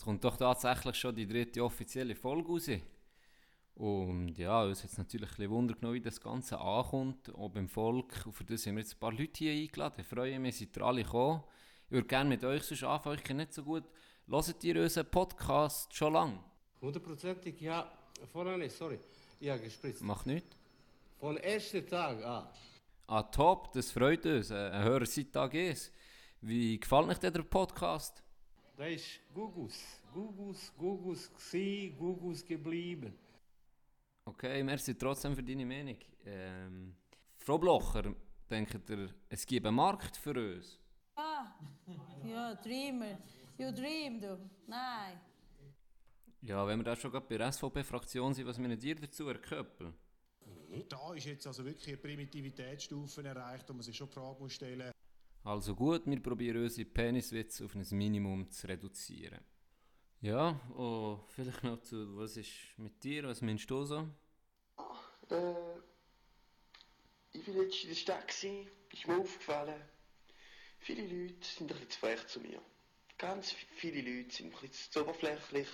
Jetzt kommt doch tatsächlich schon die dritte offizielle Folge raus. Und ja, uns hat es natürlich ein bisschen Wunder genommen, wie das Ganze ankommt, auch beim Volk. Und für das haben wir jetzt ein paar Leute hier eingeladen. Ich freue mich, seid ihr alle gekommen. Ich würde gerne mit euch sonst anfangen, ich kenne nicht so gut. Hört ihr unseren Podcast schon lange? Hundertprozentig, ja. Vorher nicht, sorry. Ja, gespritzt. Macht nichts. Von ersten Tag an. Ah, top, das freut uns. Ein Hörer seit Tag ist. Wie gefällt euch der Podcast? Da ist Gugus. Gugus, Gugus gsi, Gugus geblieben. Okay, merci trotzdem für deine Meinung. Ähm, Frau Blocher, denkt ihr, es gibt einen Markt für uns? Ah, ja, Dreamer. You dream, du. Nein. Ja, wenn wir da schon gerade bei der SVP-Fraktion sind, was meinen dir dazu, Herr Köppel? Da ist jetzt also wirklich eine Primitivitätsstufe erreicht, wo man sich schon die Frage muss stellen Also gut, wir probieren unsere Peniswitze auf ein Minimum zu reduzieren. Ja, oh, vielleicht noch zu, was ist mit dir, was meinst du so? Äh, ich war letztens in der Stadt, gewesen, ist mir aufgefallen, viele Leute sind ein bisschen zu frech zu mir. Ganz viele Leute sind ein bisschen zu oberflächlich.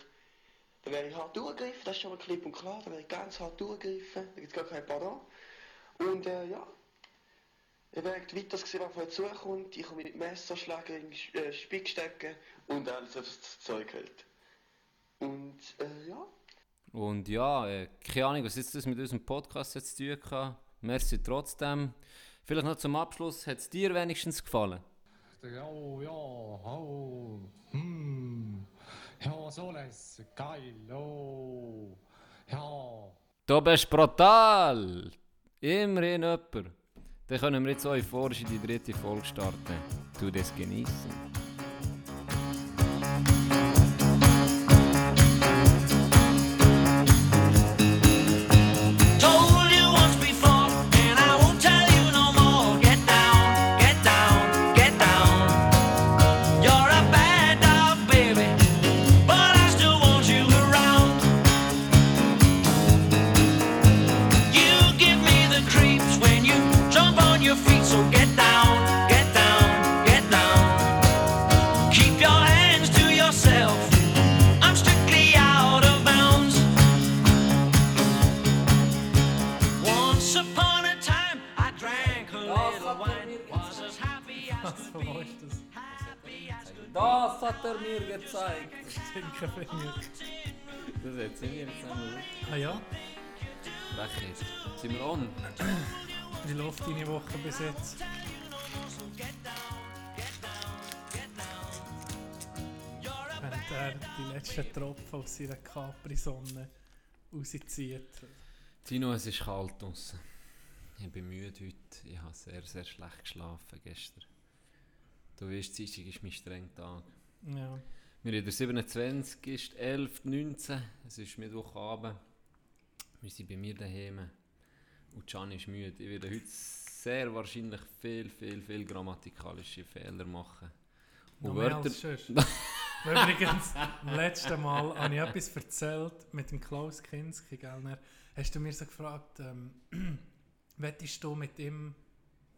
Da wäre ich hart durchgegriffen, das ist schon mal klipp und klar, da wäre ich ganz hart durchgegriffen, da gibt es gar kein Pardon. Und äh, ja, ich wäre weiter gesehen, was auf euch zukommt, ich komme mit Messer schlagen, in den äh, Spick stecken und alles, was das Zeug hält. Und äh, ja, Und ja, äh, keine Ahnung, was jetzt das mit unserem Podcast jetzt zu tun hat. Merci trotzdem. Vielleicht noch zum Abschluss, hat es dir wenigstens gefallen? Ja, ja, oh, hm, ja, so alles, geil, oh, ja. Du bist brutal! Immerhin jemand. Dann können wir jetzt euphorisch in die dritte Folge starten. Tu das genießen. Gezeigt! Stinkefinger. Das hat sie mir zusammen. Ah ja, Frechheit. Sind wir on? wie läuft deine Woche bis jetzt? Wenn er die letzten Tropfen aus seiner Capri-Sonne rauszieht. Tino, es ist kalt draußen. Ich bin müde heute. Ich habe sehr, sehr schlecht geschlafen gestern. Du weißt, Dienstag ist mein strenger Tag. Ja. Wir haben der 27. ist 11. 19. Es ist Mittwochabend. Wir sind bei mir daheim. Und Can ist müde. Ich werde heute sehr wahrscheinlich viel, viel, viel grammatikalische Fehler machen. Noch Und mehr Wörter. Übrigens, beim letzten Mal habe ich etwas erzählt mit dem Klaus Kinski. Gell? Dann Hast du mir so gefragt, ähm, wettest du mit ihm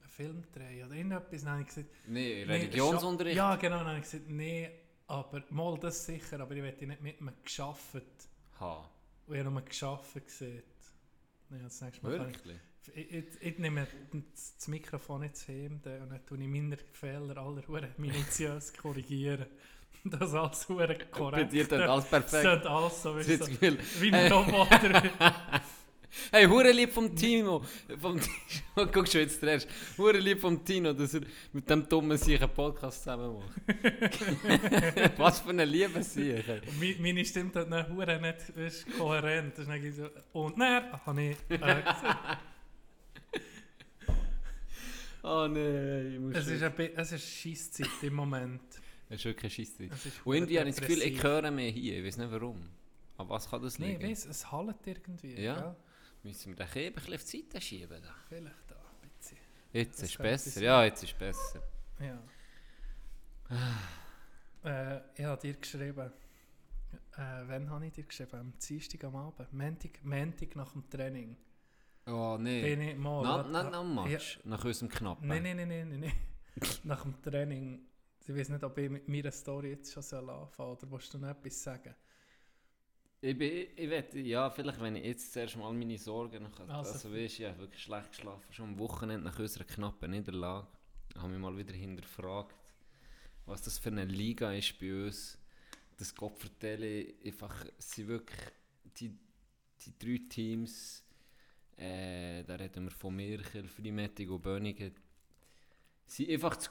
einen Film drehen oder irgendetwas? Dann habe ich gesagt, nee, nee, Religionsunterricht. Ja, genau. Dann habe ich gesagt, nee, aber mal das sicher, aber ich werde nicht mit ihm geschafft. Ha, Und ich habe nur geschafft gesehen. Ja, das nächste Mal kann ich, wirklich? ich, ich, ich nehme das Mikrofon jetzt heim und dann tue ich meine Fehler alle hure minutiös korrigieren. Das alles hure Bei korrekt. dir tut alles perfekt. Das alles so wie, so, wie ein Roboter. Hey, hure lieb vom Tino. Vom Tino. Guck schon jetzt zuerst. Hure lieb vom Tino, dass er mit dem dummen sich einen Podcast zusammen macht. Was für eine Liebe sie. Und mi- meine Stimme tut dann hure nicht ist kohärent. Das ist dann so, und dann habe ich äh, Oh nein, ich muss es ist, ein es ist Scheisszeit im Moment. Das ist wirklich Scheissdreck. Es ist Und irgendwie habe ich das Gefühl, ich höre mehr hier. Ich weiß nicht warum. Aber was kann das Nee, liegen? ich weiss, es hallt irgendwie. Ja. gell? Müssen wir den Käbe ein bisschen auf die Seite schieben? Da? Vielleicht da ein bisschen. Jetzt Das ist besser. Ja, jetzt ist besser. Ja. äh, ich habe dir geschrieben. Äh, wann habe ich dir geschrieben? Am Dienstag am Abend. Montag, Montag nach dem Training. Oh Bin nee. ich mal. Na, na, ja. Nach unserem Knappen. Nein, nein, nein, nein, nein. nein. nach dem Training ich weiß nicht, ob ich mit meiner Story jetzt schon soll anfangen oder willst du noch etwas sagen? Ich, bin, ich wette, ja, vielleicht wenn ich jetzt zuerst mal meine Sorgen noch Also- also, also weißt, ich habe wirklich schlecht geschlafen, schon am Wochenende nach unserer knappen Niederlage, habe mich mal wieder hinterfragt, was das für eine Liga ist bei uns, das Gott vertelle, einfach, sind wirklich die, die drei Teams, äh, da reden wir von Mirchel, Freimettig und Bönigen, sind einfach zu,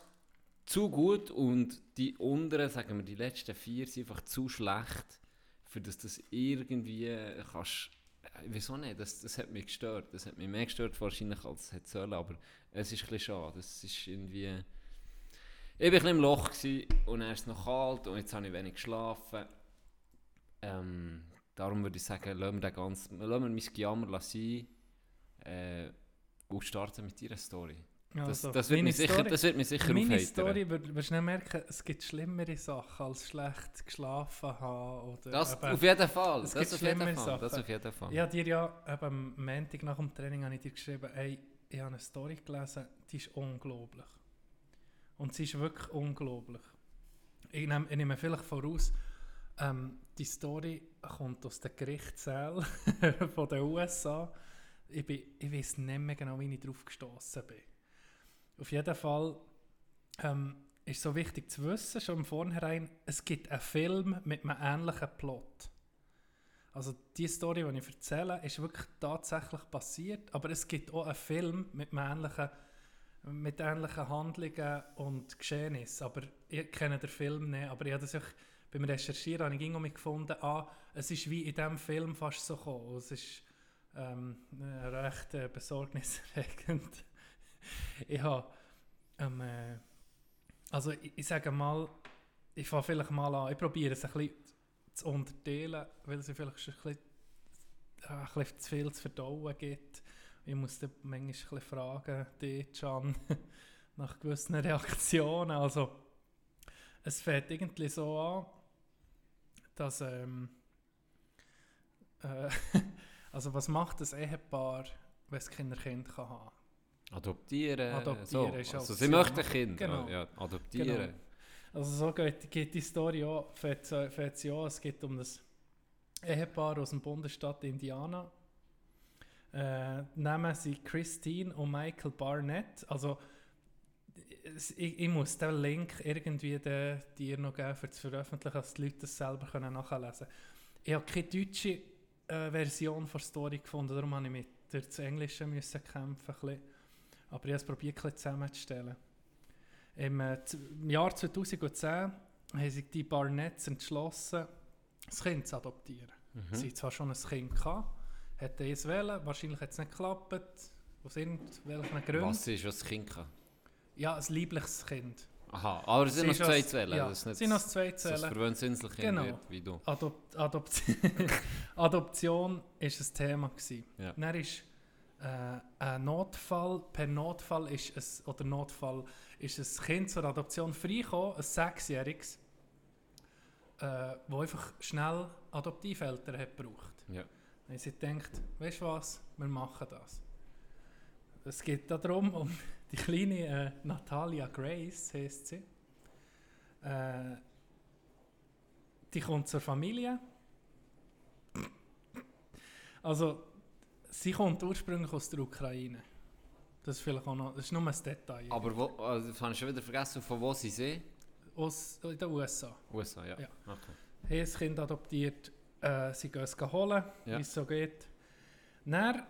zu gut und die unteren, sagen wir die letzten vier, sind einfach zu schlecht, für das das irgendwie kannst, äh, wieso nicht, das, das hat mich gestört, das hat mich mehr gestört wahrscheinlich als es hätte sollen, aber es ist ein schade, es ist irgendwie, ich war ein im Loch und dann ist noch kalt und jetzt habe ich wenig geschlafen, ähm, darum würde ich sagen, lassen wir, den ganzen, lassen wir mein Gejammer sein äh, und starten mit deiner Story. Das, Also, das, wird, meine mich sicher, Story- das wird mich sicher Meine aufheitern. Story wird- wirst du nicht merken, es gibt schlimmere Sachen als schlecht geschlafen haben. Oder Das eben- auf jeden Fall, es das gibt auf jeden Fall, das Sachen. auf jeden Fall. Ich habe dir ja eben am Montag nach dem Training habe ich dir geschrieben, ey, ich habe eine Story gelesen, die ist unglaublich. Und sie ist wirklich unglaublich. Ich nehme, ich nehme vielleicht voraus, ähm, die Story kommt aus den Gerichtssälen von den USA. Ich, bin, ich weiß nicht mehr genau, wie ich drauf gestoßen bin. Auf jeden Fall ähm, ist so wichtig zu wissen, schon im Vornherein, es gibt einen Film mit einem ähnlichen Plot. Also die Story, die ich erzähle, ist wirklich tatsächlich passiert, aber es gibt auch einen Film mit, einem ähnlichen, mit ähnlichen Handlungen und Geschehnissen. Aber ich kenne den Film nicht, aber ich habe das auch beim Recherchieren habe ich gefunden, ah, es ist wie in diesem Film fast so gekommen. Es ist ähm, äh, recht äh, besorgniserregend. ich habe, ähm, äh, also ich, ich sage mal, ich fange vielleicht mal an, ich probiere es ein bisschen zu unterteilen, weil es vielleicht ein bisschen, äh, ein bisschen zu viel zu verdauen gibt. Ich muss dann manchmal ein bisschen fragen, dich, Can, nach gewissen Reaktionen. Also, es fängt irgendwie so an, dass, ähm, äh, also was macht das Ehepaar, wenn es keine Kinder kann haben Adoptieren, Adoptieren so. also Option. sie möchten Kinder, Genau. ja, adoptieren. Genau. Also so geht, geht die Story auch, fährt, sie an. Es geht um das Ehepaar aus dem Bundesstaat Indiana. Äh, Namen sind Christine und Michael Barnett. Also ich, ich muss den Link irgendwie den, dir noch geben, für zu veröffentlichen, dass die Leute das selber können nachlesen können. Ich habe keine deutsche äh, Version der Story gefunden, darum habe ich mit der Englischen müssen kämpfen. ein bisschen. Aber ich habe es probiert, ein zusammenzustellen. Im, äh, Im Jahr 2010 haben sich die Barnetts entschlossen, das Kind zu adoptieren. Mhm. Sie hatten zwar schon ein Kind gehabt, hätten es wählen, wahrscheinlich hat es nicht geklappt, aus irgendwelchen Gründen. Was ist, was das Kind kann? Ja, ein liebliches Kind. Aha, aber es sind noch zwei Zellen. ja, das ist nicht sie sind als zwei ein Zellen. verwöhntes Inselkind Genau. wird, wie du. Adop Adopt Adoption war ein Thema. Gewesen. Ja. Dann ist äh, ein Notfall, per Notfall ist es, oder Notfall ist ein Kind zur Adoption freigekommen, ein Sechsjähriges, äh, wo einfach schnell Adoptiveltern hat gebraucht. Ja. Haben sie gedacht, weißt du was, wir machen das. Es geht darum, um die kleine äh, Natalia Grace, heisst sie. Äh, die kommt zur Familie. Also, sie kommt ursprünglich aus der Ukraine. Das ist vielleicht auch noch, das ist nur ein Detail. Aber wo, also, das habe ich schon wieder vergessen, von wo sie sind. Aus in den USA. USA, ja. Ja. Okay. haben das Kind adoptiert, äh, sie gehen es holen, Ja. wie es so geht. Dann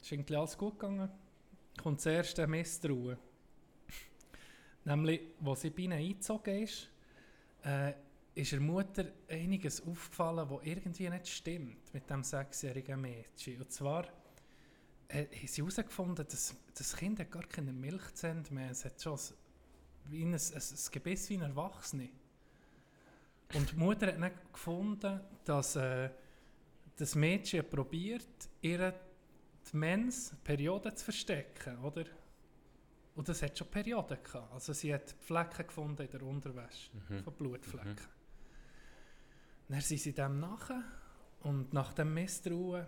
ist irgendwie alles gut gegangen. Kommt das erste Misstrauen. Nämlich, als sie bei ihnen eingezogen ist, äh, ist der Mutter einiges aufgefallen, was irgendwie nicht stimmt mit dem sechsjährigen Mädchen. Und zwar äh, haben sie herausgefunden, dass das Kind hat gar keine Milchzähne mehr Es hat schon ein, wie ein, ein, ein Gebiss wie ein Erwachsene. Und die Mutter hat nicht gefunden, dass äh, das Mädchen probiert, ihre die Mens, Periode zu verstecken, oder? Und das hat schon Perioden gehabt. Also sie hat Flecken gefunden in der Unterwäsche, Mhm. von Blutflecken. Dann sind sie dem nachher und nach dem Misstrauen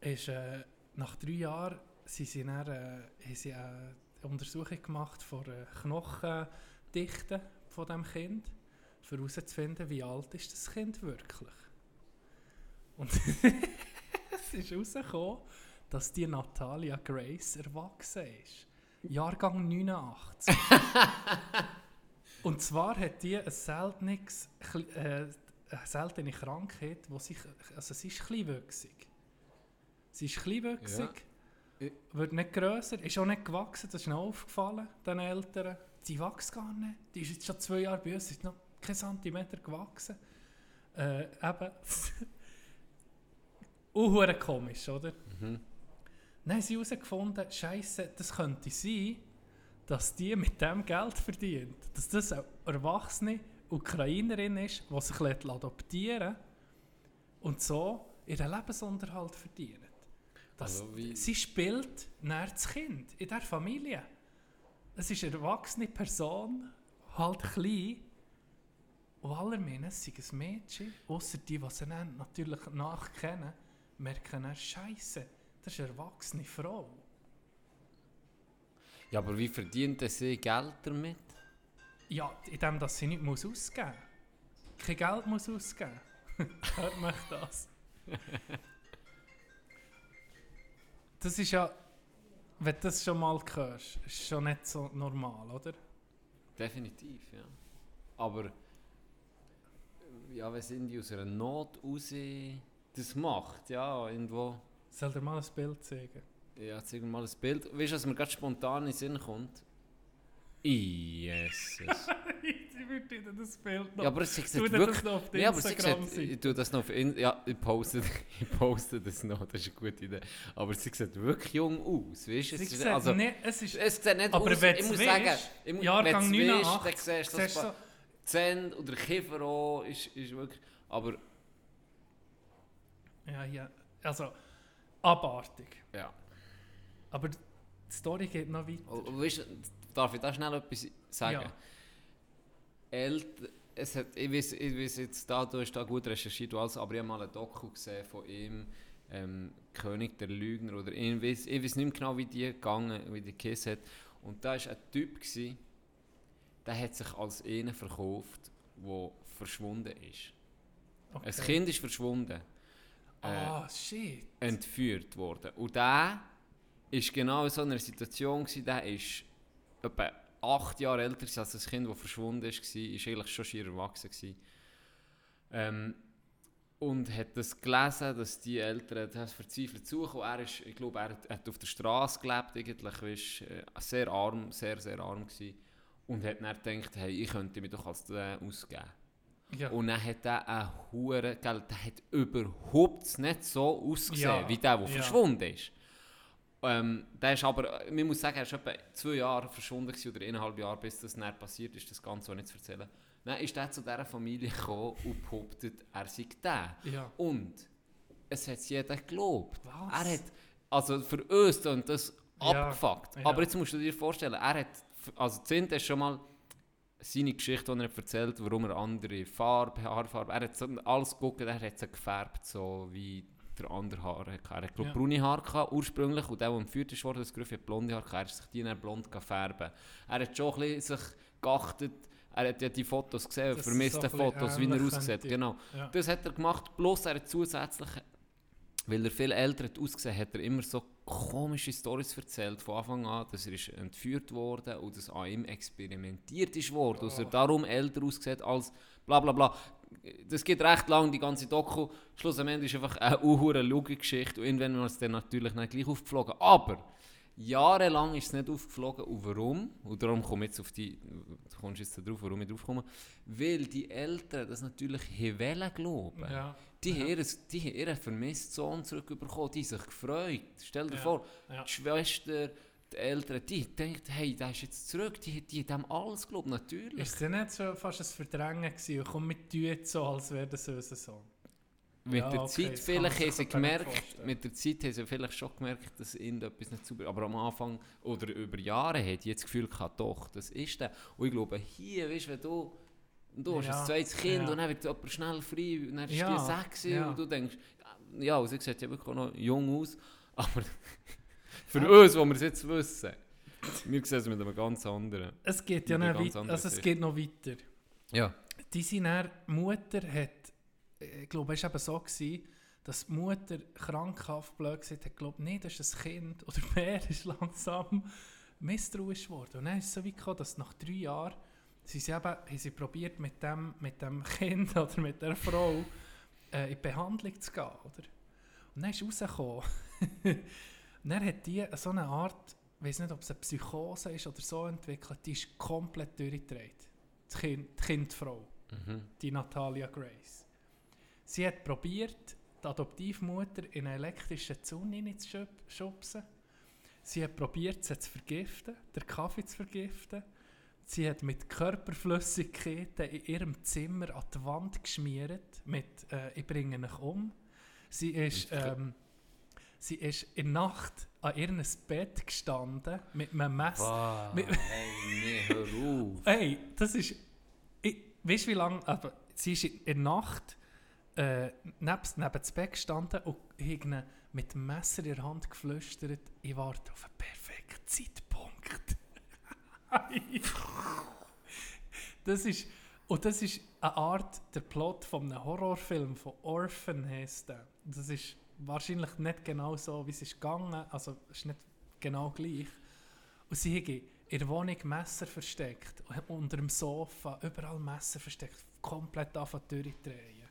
ist, äh, nach drei Jahren sind sie dann, äh, haben sie eine Untersuchung gemacht von äh, Knochen, Dichte von dem Kind, um herauszufinden, wie alt ist das Kind wirklich. Und es ist herausgekommen, dass die Natalia Grace erwachsen ist. Jahrgang 89. Und zwar hat die ein seltenes, äh, eine seltene Krankheit, wo sich, also sie ist kleinwüchsig. Sie ist kleinwüchsig, Ja. wird nicht grösser, ist auch nicht gewachsen, das ist noch aufgefallen, den Eltern. Sie wächst gar nicht. Die ist jetzt schon zwei Jahre bei uns, ist noch kein Zentimeter gewachsen. Äh, eben. Unhure komisch, oder? Mhm. Dann haben sie herausgefunden, Scheiße, das könnte sein, dass die mit dem Geld verdient. Dass das erwachsene Ukrainerin ist, die sich lässt adoptieren und so ihren Lebensunterhalt verdient. Das, Also sie spielt näher das Kind in der Familie. Es ist eine erwachsene Person, halt klein. Und allermeines es sei ein Mädchen, außer die, die sie natürlich nachkennen, merken dann, Scheiße, das ist eine erwachsene Frau. Ja, aber wie verdient sie Geld damit? Ja, indem dass sie nicht muss ausgeben muss. Kein Geld muss ausgeben. Hört mich das? Das ist ja, wenn du das schon mal hörst, ist schon nicht so normal, oder? Definitiv, ja. Aber ja, wenn sind die aus einer Not raus das macht, ja, irgendwo. Soll dir mal ein Bild zeigen? Ja, zeig mir mal ein Bild. Weißt du, was mir gerade spontan in den Sinn kommt? Jesus. ich würde das Bild noch... ja, aber es sieht wirklich... das noch auf Ja, aber Instagram sieht, sein. ich tue das noch auf In ja, ich poste, ich poste das noch, das ist eine gute Idee. Aber sie sieht wirklich jung aus, weißt du? Es ist- sieht also, nicht, es ist... es sieht nicht Aber aus, ich muss sagen, ich mu- Jahrgang wenn du's weisst, 89, dann siehst du, so Zähne oder Kiefer auch ist, ist wirklich... Aber Ja, ja, also abartig. ja. Aber die Story geht noch weiter. Und- und Weißt, darf ich da schnell etwas sagen? Ja. Eltern, es hat, ich, weiß, ich weiß jetzt, da, du hast da gut recherchiert, alles, aber ich habe mal ein Doku gesehen von ihm, ähm, König der Lügner, oder ich weiß, ich weiß nicht mehr genau, wie die gegangen, wie die Kiss hat. Und da war ein Typ, gewesen, der hat sich als einer verkauft, der verschwunden ist. Okay. Ein Kind ist verschwunden. Äh, Ah, shit. entführt worden. Und der ist genau in so einer Situation, gewesen, der ist etwa acht Jahre älter als das Kind, das verschwunden ist, war, ist eigentlich schon schier erwachsen. Gewesen. Ähm, und hat das gelesen, dass die Eltern das verzweifelt suchen. Er ist, ich glaube, er hat, auf der Straße gelebt, eigentlich, ist äh, sehr arm, sehr, sehr arm gewesen. Und hat dann gedacht, hey, ich könnte mich doch als der ausgeben. Ja. Und dann hat er einen Huren, gell, der hat überhaupt nicht so ausgesehen, Ja, wie der, der ja. verschwunden ist. Ähm, der ist aber, man muss sagen, er ist etwa zwei Jahre verschwunden oder eineinhalb Jahre, bis das dann passiert ist, das Ganze nicht zu erzählen. Dann ist er zu dieser Familie gekommen und behauptet, er sei der. Ja. Und es hat jeder geglaubt. Was? Er hat, also für uns und das Ja, abgefuckt. ja. Aber jetzt musst du dir vorstellen, er hat, also Zint ist schon mal seine Geschichte, die er erzählt, warum er andere Farbe, Haarfarbe, er hat so alles geguckt, er hat sie gefärbt, so wie der andere Haare hatte. Er hat Ja. braune Haare gehabt, ursprünglich und der, der entführt ist worden, das Griff hat blonde Haare gehabt, er hat sich die dann blond gefärbt. Er hat schon ein bisschen sich geachtet, er hat ja die Fotos gesehen, Dass es vermisste so Fotos, wie er aussieht, genau. Ja. Das hat er gemacht, plus er hat zusätzlich, weil er viel älter hat ausgesehen, hat er immer so komische Stories erzählt von Anfang an, dass er ist entführt wurde und dass an ihm experimentiert ist worden, dass er darum älter aussieht als bla bla bla. Das geht recht lang, die ganze Doku. Schlussendlich ist einfach eine unhure Lügengeschichte und irgendwann war es dann natürlich nicht gleich aufgeflogen. Aber jahrelang ist es nicht aufgeflogen und warum? Und darum komme ich jetzt auf die, du kommst jetzt drauf, warum ich drauf komme. Weil die Eltern das natürlich wollen glauben. Ja. Die, die haben ihren vermissten Sohn zurückbekommen, die haben sich gefreut. Stell dir Ja, vor, ja. die Schwester, die Eltern, die denken, hey, der ist jetzt zurück, die, die haben alles geglaubt, natürlich. Ist es nicht so fast ein Verdrängen gewesen? Komm, wir tun jetzt so, als wäre das unser Sohn. mit Ja, der okay, Zeit vielleicht haben sie gemerkt, mit der Zeit haben sie vielleicht schon gemerkt, dass ihnen etwas nicht super aber am Anfang oder über Jahre hat die das Gefühl gehabt, doch, das ist der. Und ich glaube, hier, weißt du, wenn du, du hast Ja, ein zweites Kind ja. und dann wird jemand schnell frei und dann ist Ja, die sechs und du denkst, ja, und sie sieht ja wirklich noch jung aus, aber für uns, wo wir es jetzt wissen, Wir sehen es mit einem ganz anderen. Es geht ja noch anderen Also es geht noch weiter. Ja. Die seine Mutter hat, äh, ich glaube, es war eben so, gewesen, dass die Mutter krankhaft blöd gesagt hat, glaube nee, das ist ein Kind. Oder mehr ist langsam misstrauisch geworden. Und dann ist es so weit gekommen, dass nach drei Jahren sie, sie eben, haben sie probiert, mit dem, mit dem Kind oder mit der Frau äh, in die Behandlung zu gehen. Oder? Und dann ist rausgekommen. Und dann hat die so eine Art, ich weiß nicht, ob es eine Psychose ist oder so entwickelt, die ist komplett durchgedreht. Das kind, die Kindfrau, Mhm. die Natalia Grace. Sie hat probiert, die Adoptivmutter in einen elektrischen Zaun hineinzuschubsen. Sie hat probiert, sie zu vergiften, den Kaffee zu vergiften. Sie hat mit Körperflüssigkeiten in ihrem Zimmer an die Wand geschmiert, mit äh, «Ich bringe dich um». Sie ist, ähm, sie ist in der Nacht an ihrem Bett gestanden mit einem Messer. Wow, Mit- hey, nee, hör auf. Hey, das ist. Ich, weißt du, wie lange. Aber sie ist in der Nacht äh, neben, neben das Bett gestanden und hat mit dem Messer in der Hand geflüstert: Ich warte auf einen perfekten Zeitpunkt. das ist. Und das ist eine Art, der Plot von einem Horrorfilm, von Orphan heisst der. Das ist wahrscheinlich nicht genau so, wie es ist gegangen. Also, es ist nicht genau gleich. Und sie haben in der Wohnung Messer versteckt, unter dem Sofa, überall Messer versteckt, komplett anfangen durchdrehen.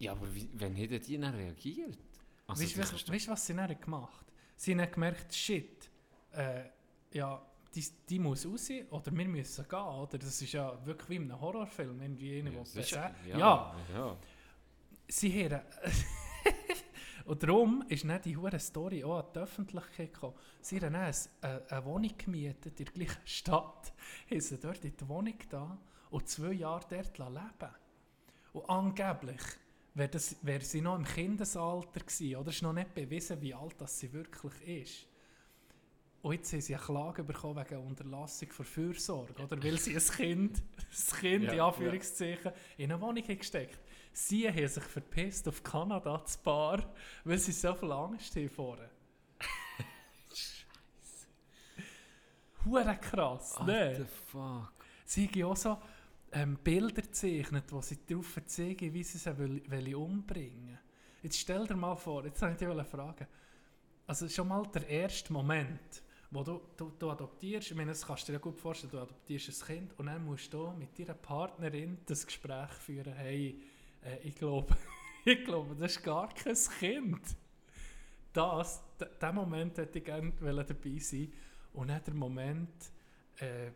Ja, aber wie, wenn hätten die dann reagiert? Also, weißt du, was sie dann gemacht Sie haben gemerkt, shit, äh, ja, die, die muss raus oder wir müssen gehen. Oder? Das ist ja wirklich wie in einem Horrorfilm. Irgendwie einer, Ja, der sicher. besetzt- Ja, ja. sie haben. Und darum ist dann die hure Story auch an die Öffentlichkeit gekommen. Sie haben dann ein, eine, eine Wohnung gemietet in der gleichen Stadt, haben sie dort in die Wohnung da und zwei Jahre dort leben Und angeblich wäre, wäre sie noch im Kindesalter gewesen, oder ist noch nicht bewiesen, wie alt das sie wirklich ist. Und jetzt haben sie eine Klage bekommen wegen Unterlassung von Fürsorge, oder? Weil sie ein Kind, ein Kind Ja, in ja. Anführungszeichen, in eine Wohnung gesteckt. Sie haben sich verpisst auf Kanada, das Paar, weil sie so viel Angst haben vorher. Hure krass, What ne? the fuck? Sie haben auch so ähm, Bilder gezeichnet, wo sie darauf zeigen, wie sie sie will, will umbringen Jetzt stell dir mal vor, jetzt wollte ich dich fragen, also schon mal der erste Moment, wo du, du, du adoptierst, ich meine, das kannst du dir gut vorstellen, du adoptierst ein Kind und dann musst du mit deiner Partnerin das Gespräch führen, hey, äh, ich glaube, ich glaube, das ist gar kein Kind. Das, diesen Moment hätte ich gerne dabei sein und dann der Moment, äh,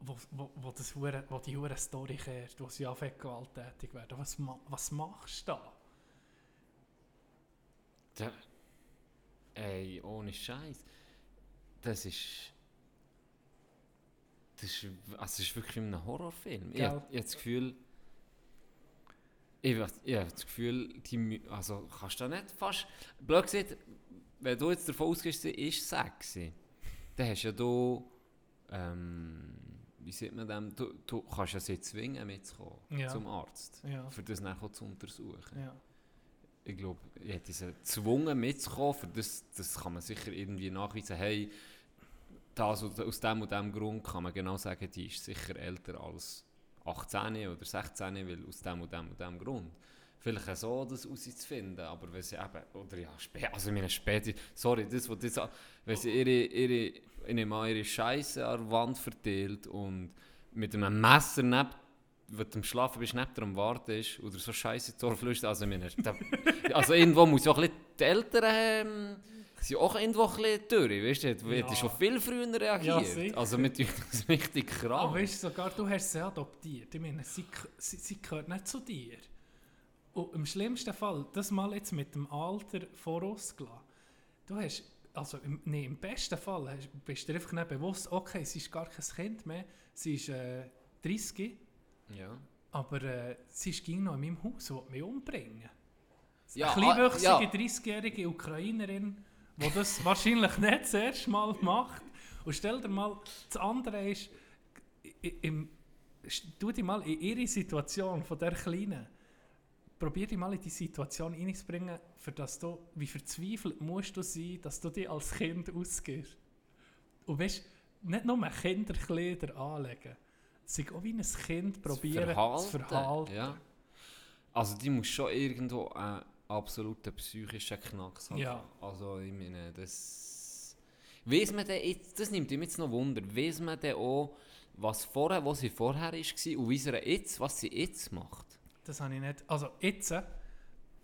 wo, wo, wo, das wo die hure Story kehrt, wo sie anfängt gewalttätig werden. Was, was machst du da? Da, ey, ohne Scheiß. Das ist. Das ist, also das ist wirklich wie in einem Horrorfilm. Ich habe ich hab das Gefühl. Ich, ich habe das Gefühl, die, also kannst du da nicht fast. Blöd gesagt, wenn du jetzt davon ausgehst, ist sexy, dann hast ja du. Ähm, wie sieht man dem? Du, du kannst ja sie zwingen, mitzukommen Ja. zum Arzt. Ja. Für das nachher zu untersuchen Ja. ich glaube, ich hätte sie gezwungen mitzukommen. Für das, das kann man sicher irgendwie nachweisen. Hey, das, aus dem und dem Grund kann man genau sagen, die ist sicher älter als 18 oder 16, weil aus dem und dem und dem Grund. Vielleicht so das herauszufinden, aber wenn sie eben, oder ja, spät, also meine später, sorry, das, was das, wenn sie ihre, ihre, ich nehme an, ihre Scheiße an der Wand verteilt und mit einem Messer neben wenn du am Schlafen bist, neben dir am Warten ist oder so Scheiße Ohr flüstert, also, also irgendwo muss ja auch ein bisschen die Eltern ähm, sind auch irgendwo ein bisschen durch, weißt du, du Ja. hättest schon viel früher Ja, reagiert. sicher. also mit das richtig krass. Aber weißt du, sogar du hast sie adoptiert. Ich meine, sie, sie, sie gehört nicht zu dir. Und im schlimmsten Fall, das mal jetzt mit dem Alter vorausgelassen. Du hast, also im, nee, im besten Fall hast, bist du dir einfach nicht bewusst, okay, sie ist gar kein Kind mehr, sie ist äh, 30, ja. aber äh, sie ist ging noch in meinem Haus und will mich umbringen. Ja, Eine ah, kleinwüchsige ja. 30-jährige Ukrainerin, die das wahrscheinlich nicht das erste Mal macht. Und stell dir mal, das andere ist, im, tu dich mal in ihre Situation von der Kleinen, probier dich mal in die Situation hineinzubringen, für das du, wie verzweifelt musst du sein, dass du dich als Kind ausgehst. Und weißt nicht nur Kinderkleider anlegen, sich auch wie ein Kind probieren zu verhalten. Ja. Also die muss schon irgendwo einen absoluten psychischen Knacks haben. Ja. Also ich meine, das... Weiss man denn jetzt, das nimmt mich jetzt noch Wunder, weiss man denn auch, was vorher, wo sie vorher war und wie sie jetzt, was sie jetzt macht? Das habe ich nicht. Also jetzt,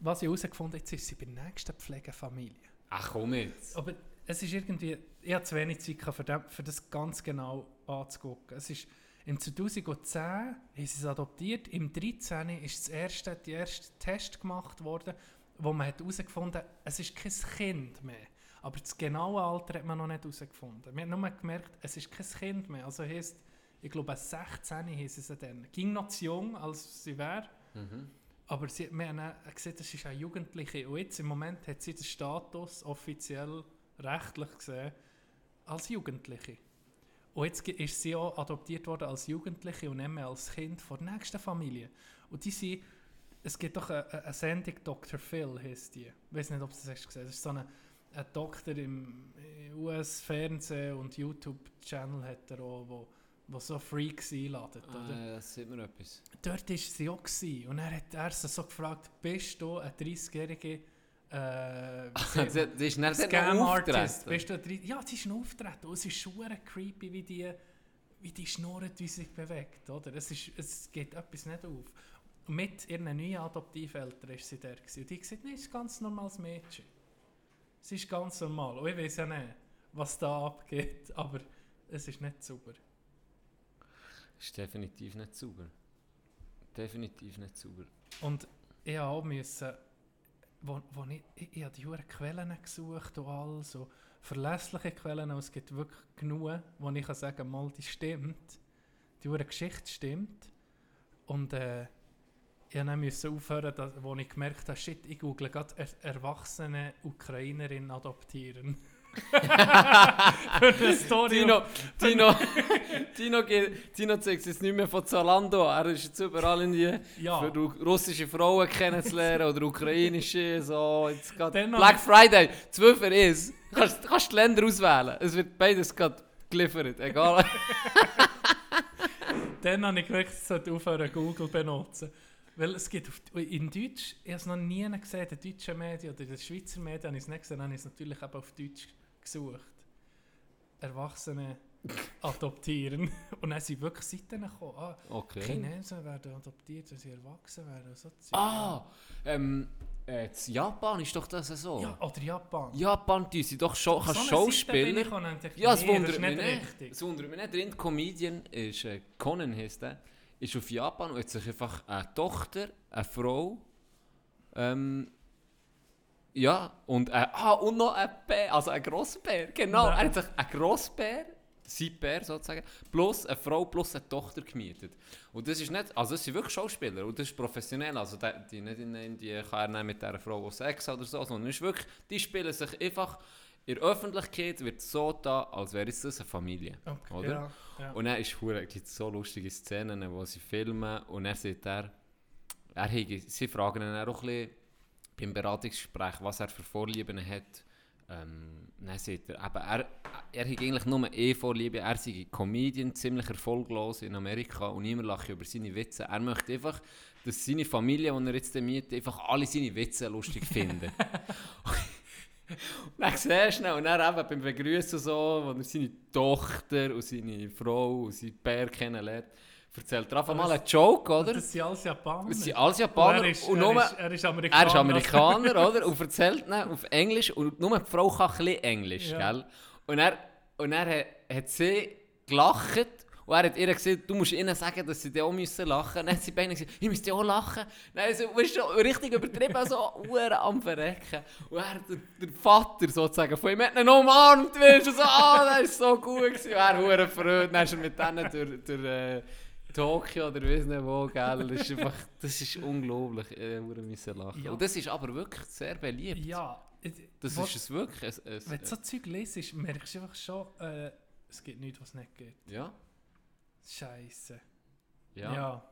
was ich herausgefunden habe, jetzt ist sie bei der nächsten Pflegefamilie. Ach komm jetzt. Aber es ist irgendwie, ich hatte zu wenig Zeit, für das ganz genau anzugucken. Es ist, im 2010 haben sie es adoptiert, im 2013 ist das erste, der erste Test gemacht worden, wo man hat herausgefunden hat, es ist kein Kind mehr. Aber das genaue Alter hat man noch nicht herausgefunden. Man hat nur gemerkt, es ist kein Kind mehr. Also heisst, ich glaube, 16 hieß es dann. Ging noch zu jung, als sie wäre. Mhm. Aber sie, wir haben auch gesehen, das ist eine Jugendliche. Und jetzt im Moment hat sie den Status offiziell rechtlich gesehen als Jugendliche. Und jetzt ist sie auch adoptiert worden als Jugendliche und nicht mehr als Kind von der nächsten Familie. Und die sind, es gibt doch eine, eine Sendung, Dr. Phil heisst die. Ich weiß nicht, ob du das hast gesehen. Das ist so eine, ein Doktor im US-Fernsehen und YouTube-Channel hat er auch, wo, wo so Freaks einladet. Oder? Äh, das sieht mir etwas. dort war sie auch. Gewesen. Und er hat er sie so gefragt, bist du ein 30-jährige äh, die, die ist nicht Scam-Artist? auftreten. Bist du ein 30 ja, sie ist ein Auftreten. Und es ist schon creepy, wie die, wie die schnurrt, wie sie sich bewegt. Oder? Es, ist, es geht etwas nicht auf. Mit ihren neuen Adoptiveltern war sie der. Gewesen. Und die gesagt, nein, es ist ein ganz normales Mädchen. Es ist ganz normal. Und ich weiß ja nicht, was da abgeht, aber es ist nicht sauber. Ist definitiv nicht sauber. Definitiv nicht sauber. Und ich habe auch müssen, wo, wo ich, ich, ich habe die Huren Quellen gesucht und all so verlässliche Quellen, und es gibt wirklich genug, wo ich kann sagen, mal die stimmt, die Geschichte stimmt. Und äh, ich musste aufhören, dass, wo ich gemerkt habe, shit, ich google gerade er, erwachsene Ukrainerin adoptieren. Für Story. Tino, Tino, Tino, Tino zeigt es jetzt nicht mehr von Zalando. Er ist jetzt überall in die Ja. für ru- russische Frauen kennenzulernen oder ukrainische. So, jetzt Black Friday, 12 Uhr ist. Du kannst, kannst die Länder auswählen. Es wird beides gerade geliefert. Egal. Dann habe ich sollte aufhören Google benutzen. Weil es gibt auf, in Deutsch, ich habe es noch nie gesehen, in den deutschen Medien oder in den Schweizer Medien habe ich es nicht gesehen, habe ich es natürlich eben auf Deutsch gesucht. Erwachsene adoptieren. Und dann sind wirklich Seiten gekommen. Ah, Okay. Chinesen werden adoptiert, wenn sie erwachsen werden. So. Ah, ähm, äh, Japan ist doch das so. Ja, oder Japan. Japan, die sind doch schon So kannst bin Schauspieler. Ja, es nee, das wundert mich nicht nicht. Es wundert mich nicht. Der Comedian ist äh, Conan heisst der. Ist auf Japan und hat sich einfach eine Tochter, eine Frau, ähm, ja, und, äh, ah, und noch ein Bär, also ein Grossbär, genau. Nein. Er hat sich ein Grossbär, sein Bär sozusagen, plus eine Frau, plus eine Tochter gemietet. Und das ist nicht, also das sind wirklich Schauspieler und das ist professionell, also die, die nicht in, die kann er nicht mit dieser Frau auch Sex oder so, sondern ist wirklich, die spielen sich einfach, in der Öffentlichkeit wird so da, als wäre es das eine Familie, Okay, oder? Ja, ja. Und dann ist hure gibt so lustige Szenen, wo sie filmen und er sagt er, er hege, sie fragen ihn auch ein bisschen beim Beratungsgespräch, was er für Vorlieben hat. Ähm, dann sagt er, eben, er, er hat eigentlich nur eh Vorliebe, er sei Comedian, ziemlich erfolglos in Amerika und niemand lacht über seine Witze. Er möchte einfach, dass seine Familie, die er jetzt mietet, einfach alle seine Witze lustig finden. Und dann siehst du ihn, und dann eben beim Begrüßen so, wo er seine Tochter und seine Frau und seinen Bär kennenlernt, erzählt er einfach mal einen Joke, oder? Das sind alles Japaner. Das sind alles Japaner Und er ist, und er ist, er ist Amerikaner. er ist Amerikaner, oder? Und erzählt ihn auf Englisch und nur die Frau kann ein bisschen Englisch, Ja. gell? Und er, und er hat, hat sie gelacht und er hat ihr gesagt, du musst ihnen sagen, dass sie auch müssen lachen müssen. Dann hat sie beide gesagt, ich müsste auch lachen. Dann so, weißt du, richtig übertrieben, so Uhren am Verrecken. Und er, der, der Vater sozusagen von ihm, hat ihn umarmt, weißt du, so, ah, das war so gut. Gewesen. Und er hure freut. Dann ist er mit denen durch, durch äh, Tokio oder weiss nicht wo, gell. Das ist einfach, das ist unglaublich, äh, hure müssen lachen. Ja. Und das ist aber wirklich sehr beliebt. Ja. Das Wo- ist es wirklich. Es, es, Wenn du so Zeug liest, merkst du einfach schon, äh, es gibt nichts, was es nicht gibt. ja, Scheiße. ja. Ja.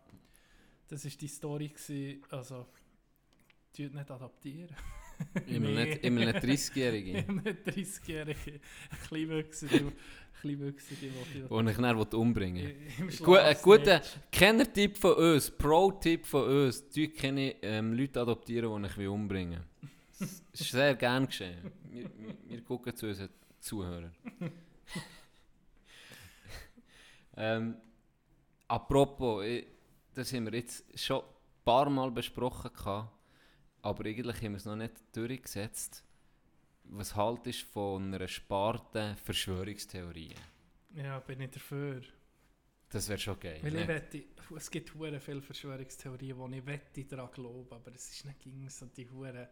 Das war die Story. Gewesen, also, die nicht adaptieren. Immer Nee. nicht, immer nicht 30-Jährige. Nicht 30-Jährige, Kleinwüchsige, Kleinwüchsige, die die ich dann umbringen Gut, ein guter Kenner-Tipp von uns, Pro-Tipp von uns, die keine ähm, Leute adoptieren, die ich umbringen will. Das ist sehr gern geschehen. Wir, wir, wir gucken zu unseren Zuhörern. ähm, apropos, ich, das haben wir jetzt schon ein paar Mal besprochen, gehabt, aber eigentlich haben wir es noch nicht durchgesetzt. Was haltest du von einer Sparte Verschwörungstheorien? Ja, bin ich dafür. Das wäre schon geil. Weil ich ne? wette, es gibt hure viele Verschwörungstheorien, wo ich wette daran glaube, aber es ist nicht gegen so die hure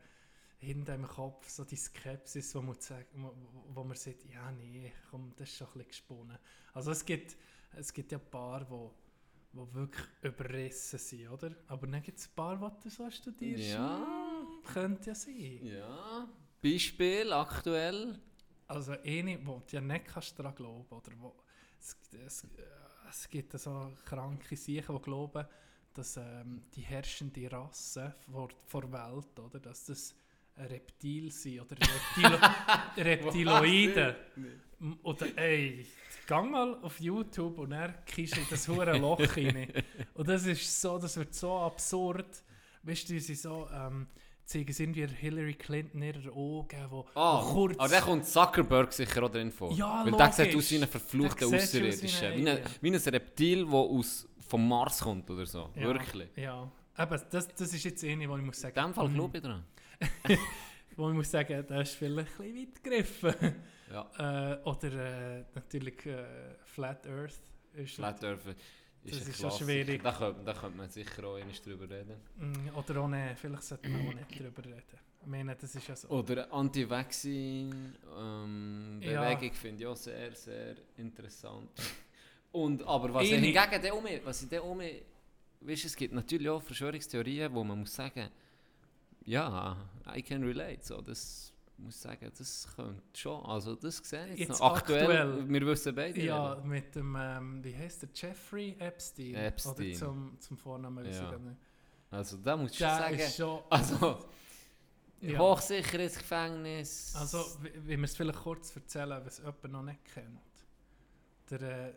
hinter im Kopf, so die Skepsis, wo man, sagt, wo, wo man sagt, ja nee, komm, das ist schon ein bisschen gesponnen. Also es gibt, es gibt ja ein paar, wo, wo wirklich überrissen sind, oder? Aber dann gibt es ein paar, die du so studierst. Ja. hm, Könnte ja sein. Ja. Beispiel aktuell. Also eine, wo du ja nicht kannst daran glauben oder wo es, es, äh, es gibt so kranke Sachen, die glauben, dass ähm, die herrschende Rasse vor, vor Welt, oder, dass das ein Reptil sind oder Reptilo Reptiloiden. Oder ey, gang mal auf YouTube und er kischst in das hure Loch rein. Und das ist so, das wird so absurd. Weißt du, sie so ähm, zeigen es irgendwie Hillary Clinton in ihre Augen, wo, Ah, wo kurz... aber da kommt Zuckerberg sicher auch drin vor. Ja, Weil der sieht logisch. aus wie ein verfluchter Der Außerirdischer. Wie, ein- wie ein Reptil, das aus, vom Mars kommt oder so. Ja, Wirklich. Ja, aber das, das ist jetzt eine, wo ich muss In sagen, dem Fall mm, glaube ich dran. wo ich muss sagen, das ist vielleicht ein bisschen weit gegriffen. Ja. äh, oder äh, natürlich äh, Flat Earth. Flat Earth ist Das ist schon schwierig. Da könnte, da könnte man sicher auch einmal drüber reden. Mm, Oder nicht, vielleicht sollte man auch nicht darüber reden. Ich meine, das ist ja so. Oder Anti-Vaccine-Bewegung Ja. finde ich auch sehr, sehr interessant. Und, aber was ich hingegen der um, was ich um, weißt, es gibt natürlich auch Verschwörungstheorien, wo man muss sagen, ja, I can relate, so, das muss sagen, das könnte schon, also das sehe ich jetzt, aktuell, aktuell. wir wissen beide. Ja, eben. mit dem, ähm, wie heißt der, Jeffrey Epstein? Epstein. Oder zum, zum Vornamen, weiß Ja. ich nicht. Also da muss ich sagen, schon... also Ja. Hochsicherheitsgefängnis. Also, wie, wie wir es vielleicht kurz erzählen, was jemand noch nicht kennt. Der, äh,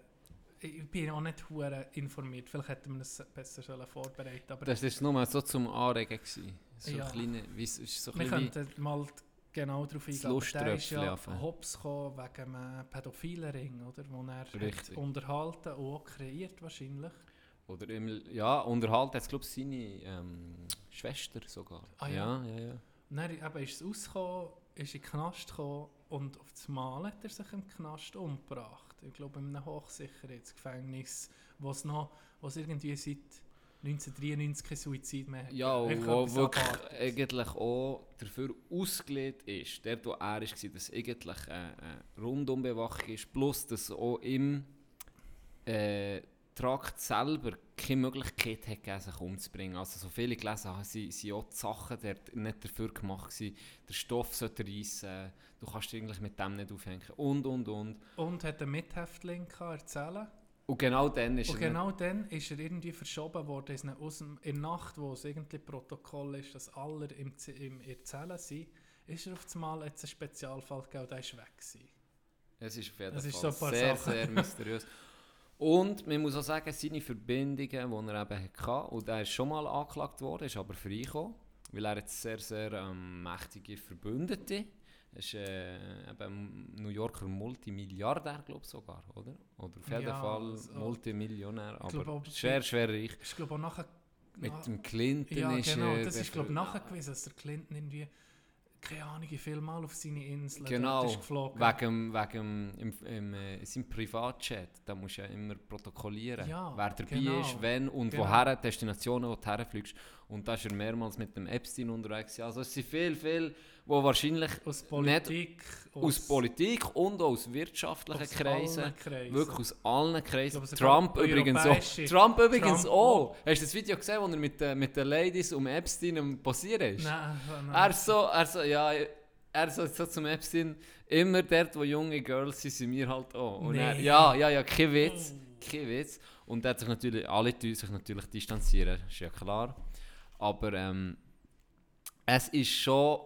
ich bin auch nicht hure informiert, vielleicht hätten wir es besser sollen vorbereiten aber das ist nur mal so zum Anregen gewesen. So Ja. kleine, wie, so wir könnten mal genau darauf aber Der ist ja anfangen. hops gekommen wegen einem pädophilen Ring, oder? Wo er hat Richtig. unterhalten und auch kreiert wahrscheinlich. Oder im, ja, unterhalten hat glaube ich seine ähm, Schwester sogar. Ah, ja. ja, ja, ja. Und dann eben ist es rausgekommen, ist in den Knast gekommen und auf das Mal hat er sich im Knast umgebracht. Ich glaube, in einem Hochsicherheitsgefängnis, wo es noch, wo es irgendwie seit 1993 kein Suizid mehr hat. Ja, und wo wirklich eigentlich auch dafür ausgelegt ist, der, wo er war, dass eigentlich eine, eine Rundumbewachung ist, plus dass auch im äh, Trakt selber keine Möglichkeit hat gegeben, sich umzubringen. Also so viele gelesen haben, sind, sind auch die Sachen dort nicht dafür gemacht gewesen, der Stoff sollte reissen, du kannst dich eigentlich mit dem nicht aufhängen und, und, und. Und hat einen Mithäftling erzählen. Und genau dann ist Und er genau dann ist er irgendwie verschoben worden ist aus dem, in der Nacht, wo es irgendwie Protokoll ist, dass alle im, Z- im, in der Zelle sind, ist er auf einmal jetzt ein Spezialfall gegeben und der ist weg gewesen. Es ist auf jeden ist Fall so ein paar sehr, Sachen. sehr mysteriös. Und man muss auch sagen, seine Verbindungen, die er eben hatte, und er ist schon mal angeklagt worden, ist aber freigekommen, weil er jetzt sehr, sehr ähm, mächtige Verbündete er ist äh, eben New Yorker Multimilliardär, glaube ich sogar, oder? Oder auf jeden Ja, Fall so. Multimillionär, aber auch, schwer, schwer reich. Ich glaube auch nachher... Mit nach- dem Clinton Ja, ist genau, er das ist glaube ich befre- nachgewiesen, dass der Clinton irgendwie, keine Ahnung, wie viel Mal auf seine Insel Genau, ist geflogen. wegen, wegen im, im, äh, seinem Privatchat, da musst du ja immer protokollieren, Ja, wer dabei genau, ist, wenn und genau. woher, Destinationen, wo du herfliegst. Und da ist er mehrmals mit dem Epstein unterwegs. gewesen. Also es sind viel, viel, wo wahrscheinlich Aus Politik, aus Politik und auch aus wirtschaftlichen aus Kreisen, allen Kreisen. wirklich aus allen Kreisen. glaube, Trump übrigens europäische- auch. Trump übrigens Trump auch. Hast du das Video gesehen, wo er mit, den- mit den Ladies um Epstein am Posieren ist? Nein, nein. Er so, er so, ja, er so, so zum Epstein, immer dort, wo junge Girls sind, sind wir halt auch. Und er, Nee. ja, ja, ja, kein Witz, kein Witz. Und er hat sich natürlich, alle sich natürlich distanzieren, ist ja klar. Aber ähm, es ist schon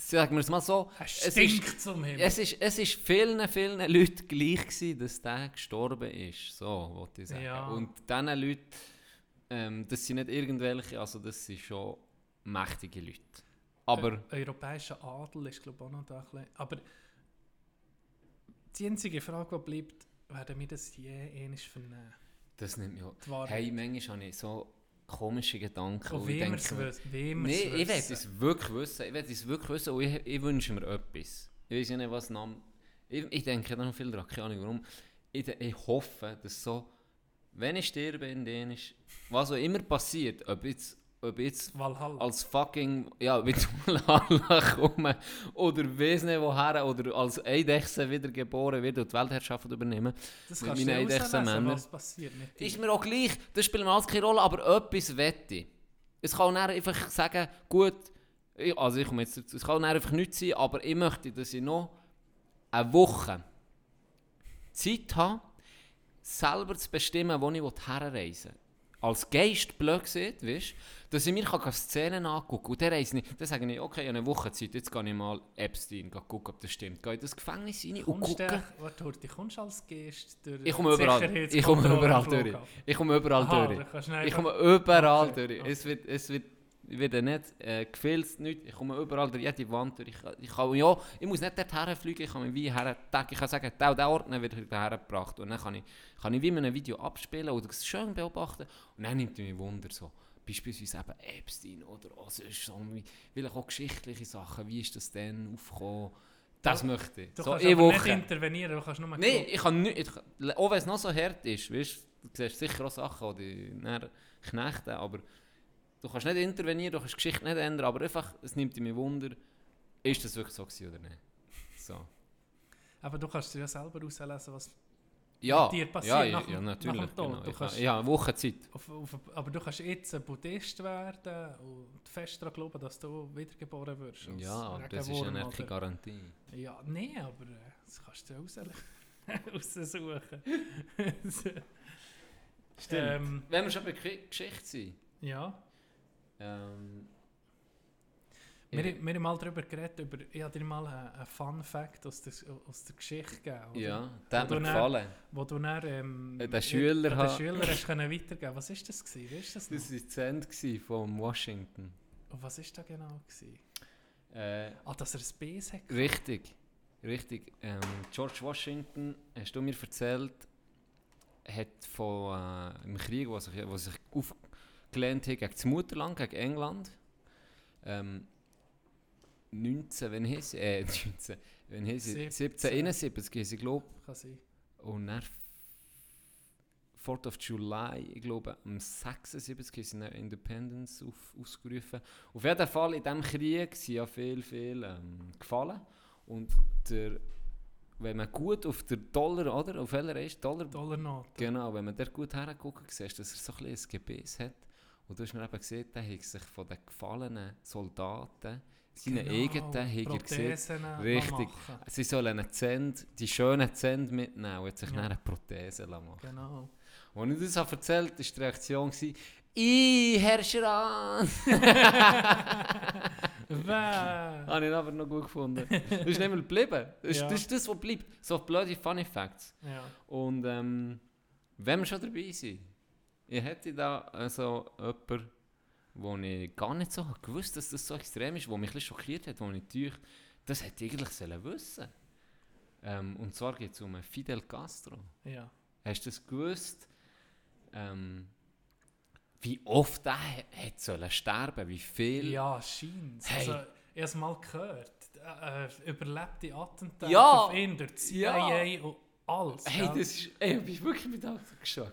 sagen wir es mal so, Es es stinkt zum Himmel. es ist, es ist vielen, vielen Leuten gleich gewesen, dass der gestorben ist, so wollte ich sagen. Ja. Und diesen Leuten, ähm, das sind nicht irgendwelche, also das sind schon mächtige Leute. Aber... Äh, europäischer Adel ist glaube ich auch noch da ein bisschen. Aber die einzige Frage, die bleibt, werden wir das je ähnlich vernehmen? Das nimmt mich auch. Hey, manchmal habe ich so komische Gedanken. Und denke es wissen. Nee, ich will es wirklich wissen. Ich will es wirklich wissen und ich, ich wünsche mir etwas. Ich weiß ja nicht, was Name. Ich, ich denke da noch viel dran, keine Ahnung warum. Ich, ich hoffe, dass so, wenn ich sterbe in Dänisch, was auch immer passiert, ob jetzt, ob jetzt Valhalla. als fucking, ja, wie Valhalla kommen oder weiss nicht woher oder als Eidechse wiedergeboren wird und die Weltherrschaft übernehmen. das mit kannst du meinen ja Eidechsen auslesen, Männern. was passiert mit dir. Ist mir auch gleich, das spielt mir alles keine Rolle, aber etwas wette. Es kann dann einfach sagen, gut, also ich komme jetzt dazu, es kann dann einfach nichts sein, aber ich möchte, dass ich noch eine Woche Zeit habe, selber zu bestimmen, wo ich herreisen will. Als Geist blöd gesagt, weißt, dass ich mir kann Szenen angucken kann. Und dann reise ich, dann sage ich, okay, ich habe eine Woche Zeit, jetzt gehe ich mal Epstein gucken, ob das stimmt. Gehe in das Gefängnis rein und gucke. warte, Horti, kommst du als Geist durch Ich komme überall, ich komme überall durch. Ich komme überall Aha, durch. Ich komme überall Okay, durch. Es wird, es wird, ich werde nicht äh, gefilzt, nicht. Ich komme überall durch jede Wand durch. Ich, ich, kann, ja, ich muss nicht dorthin fliegen, ich kann mich wie her, ich kann sagen, der, der Ordner wird hergebracht. Und dann kann ich, kann ich wie in einem Video abspielen oder es schön beobachten. Und dann nimmt mich Wunder so. Beispielsweise eben Epstein oder auch sonst so, vielleicht auch geschichtliche Sachen. Wie ist das denn aufgekommen? Das möchte ich. Du so kannst aber nicht intervenieren, du kannst nur Nein, ich kann nicht. Ich, auch wenn es noch so hart ist, weißt, du siehst sicher auch Sachen, die dann knechten, aber du kannst nicht intervenieren, du kannst die Geschichte nicht ändern, aber einfach, es nimmt mich Wunder, ist das wirklich so gewesen oder nicht. So. Aber du kannst dir ja selber auslesen, was Ja, dir passiert ja, ja, nach ja, nach natürlich. dem Tod. Genau. Kannst- ja, eine Woche Zeit. Auf, auf, aber du kannst jetzt ein Buddhist werden und fest daran glauben, dass du wiedergeboren wirst. Ja, das ist ja Regenwurm nicht keine Garantie. Ja, nee, aber das kannst du ja raus raussuchen. Stimmt. Ähm, Wenn wir schon bei Ge- Geschichte sind. ja. Ähm, Wir, ich- wir haben mal darüber geredet, über, ich habe dir mal einen, Fun Fact aus der, aus der Geschichte gegeben. oder? ja, der hat mir gefallen. Wo du dann, ähm, Äh, den Schüler den Schüler hast können weitergeben. Was ist das gewesen? Weißt das? Das war das Ende von Washington. Und was ist da genau gewesen? Äh, Ah, dass er ein Base hat? Richtig, richtig. Ähm, George Washington, hast du mir erzählt, hat von äh, im Krieg, wo sich, wo sich aufgelehnt hat gegen das Mutterland, gegen England, ähm, 19, wenn hieß äh, 19, wenn hieß 1771, hieß ich glaube, Kann sein. und dann 4th of July, ich glaube, am 76 ist eine Independence auf, ausgerufen. Auf jeden Fall in diesem Krieg sind ja viel, viel ähm, gefallen. Und der, wenn man gut auf den Dollar, oder? Auf welcher ist Dollar? Dollarnote. Genau, wenn man dort gut herguckt, siehst du, dass er so ein bisschen ein Gebäß hat. Und du hast mir eben gesehen, der hat sich von den gefallenen Soldaten, seine Genau, eigenen, hat er gesehen, Richtig. Sie sollen eine Zend, die schönen Zähne mitnehmen und sich Ja. eine Prothese machen Genau. Als ich das habe erzählt habe, war die Reaktion, gewesen, «I, Herr Scheran!» Wer? Habe ich aber noch gut gefunden. Das ist nicht mehr geblieben. Das ist, Ja. das ist das, was bleibt. So blöde Funny Facts. Ja. Und ähm, wenn wir schon dabei sind, ich hätte da also jemanden, wo ich gar nicht so gewusst dass das so extrem ist, wo mich ein schockiert hat, wo ich natürlich, das hätte ich eigentlich wissen ähm, Und zwar geht es um Fidel Castro. ja. Hast du das gewusst, ähm, wie oft er hat sollen sterben, wie viel? Ja, scheint. Hey. Also, ich habe es mal gehört. Äh, äh, überlebte Attentate Ja. auf ihn durch die Ja. CIA und alles. Hey, gell? das ist, ey, ich bin wirklich mit da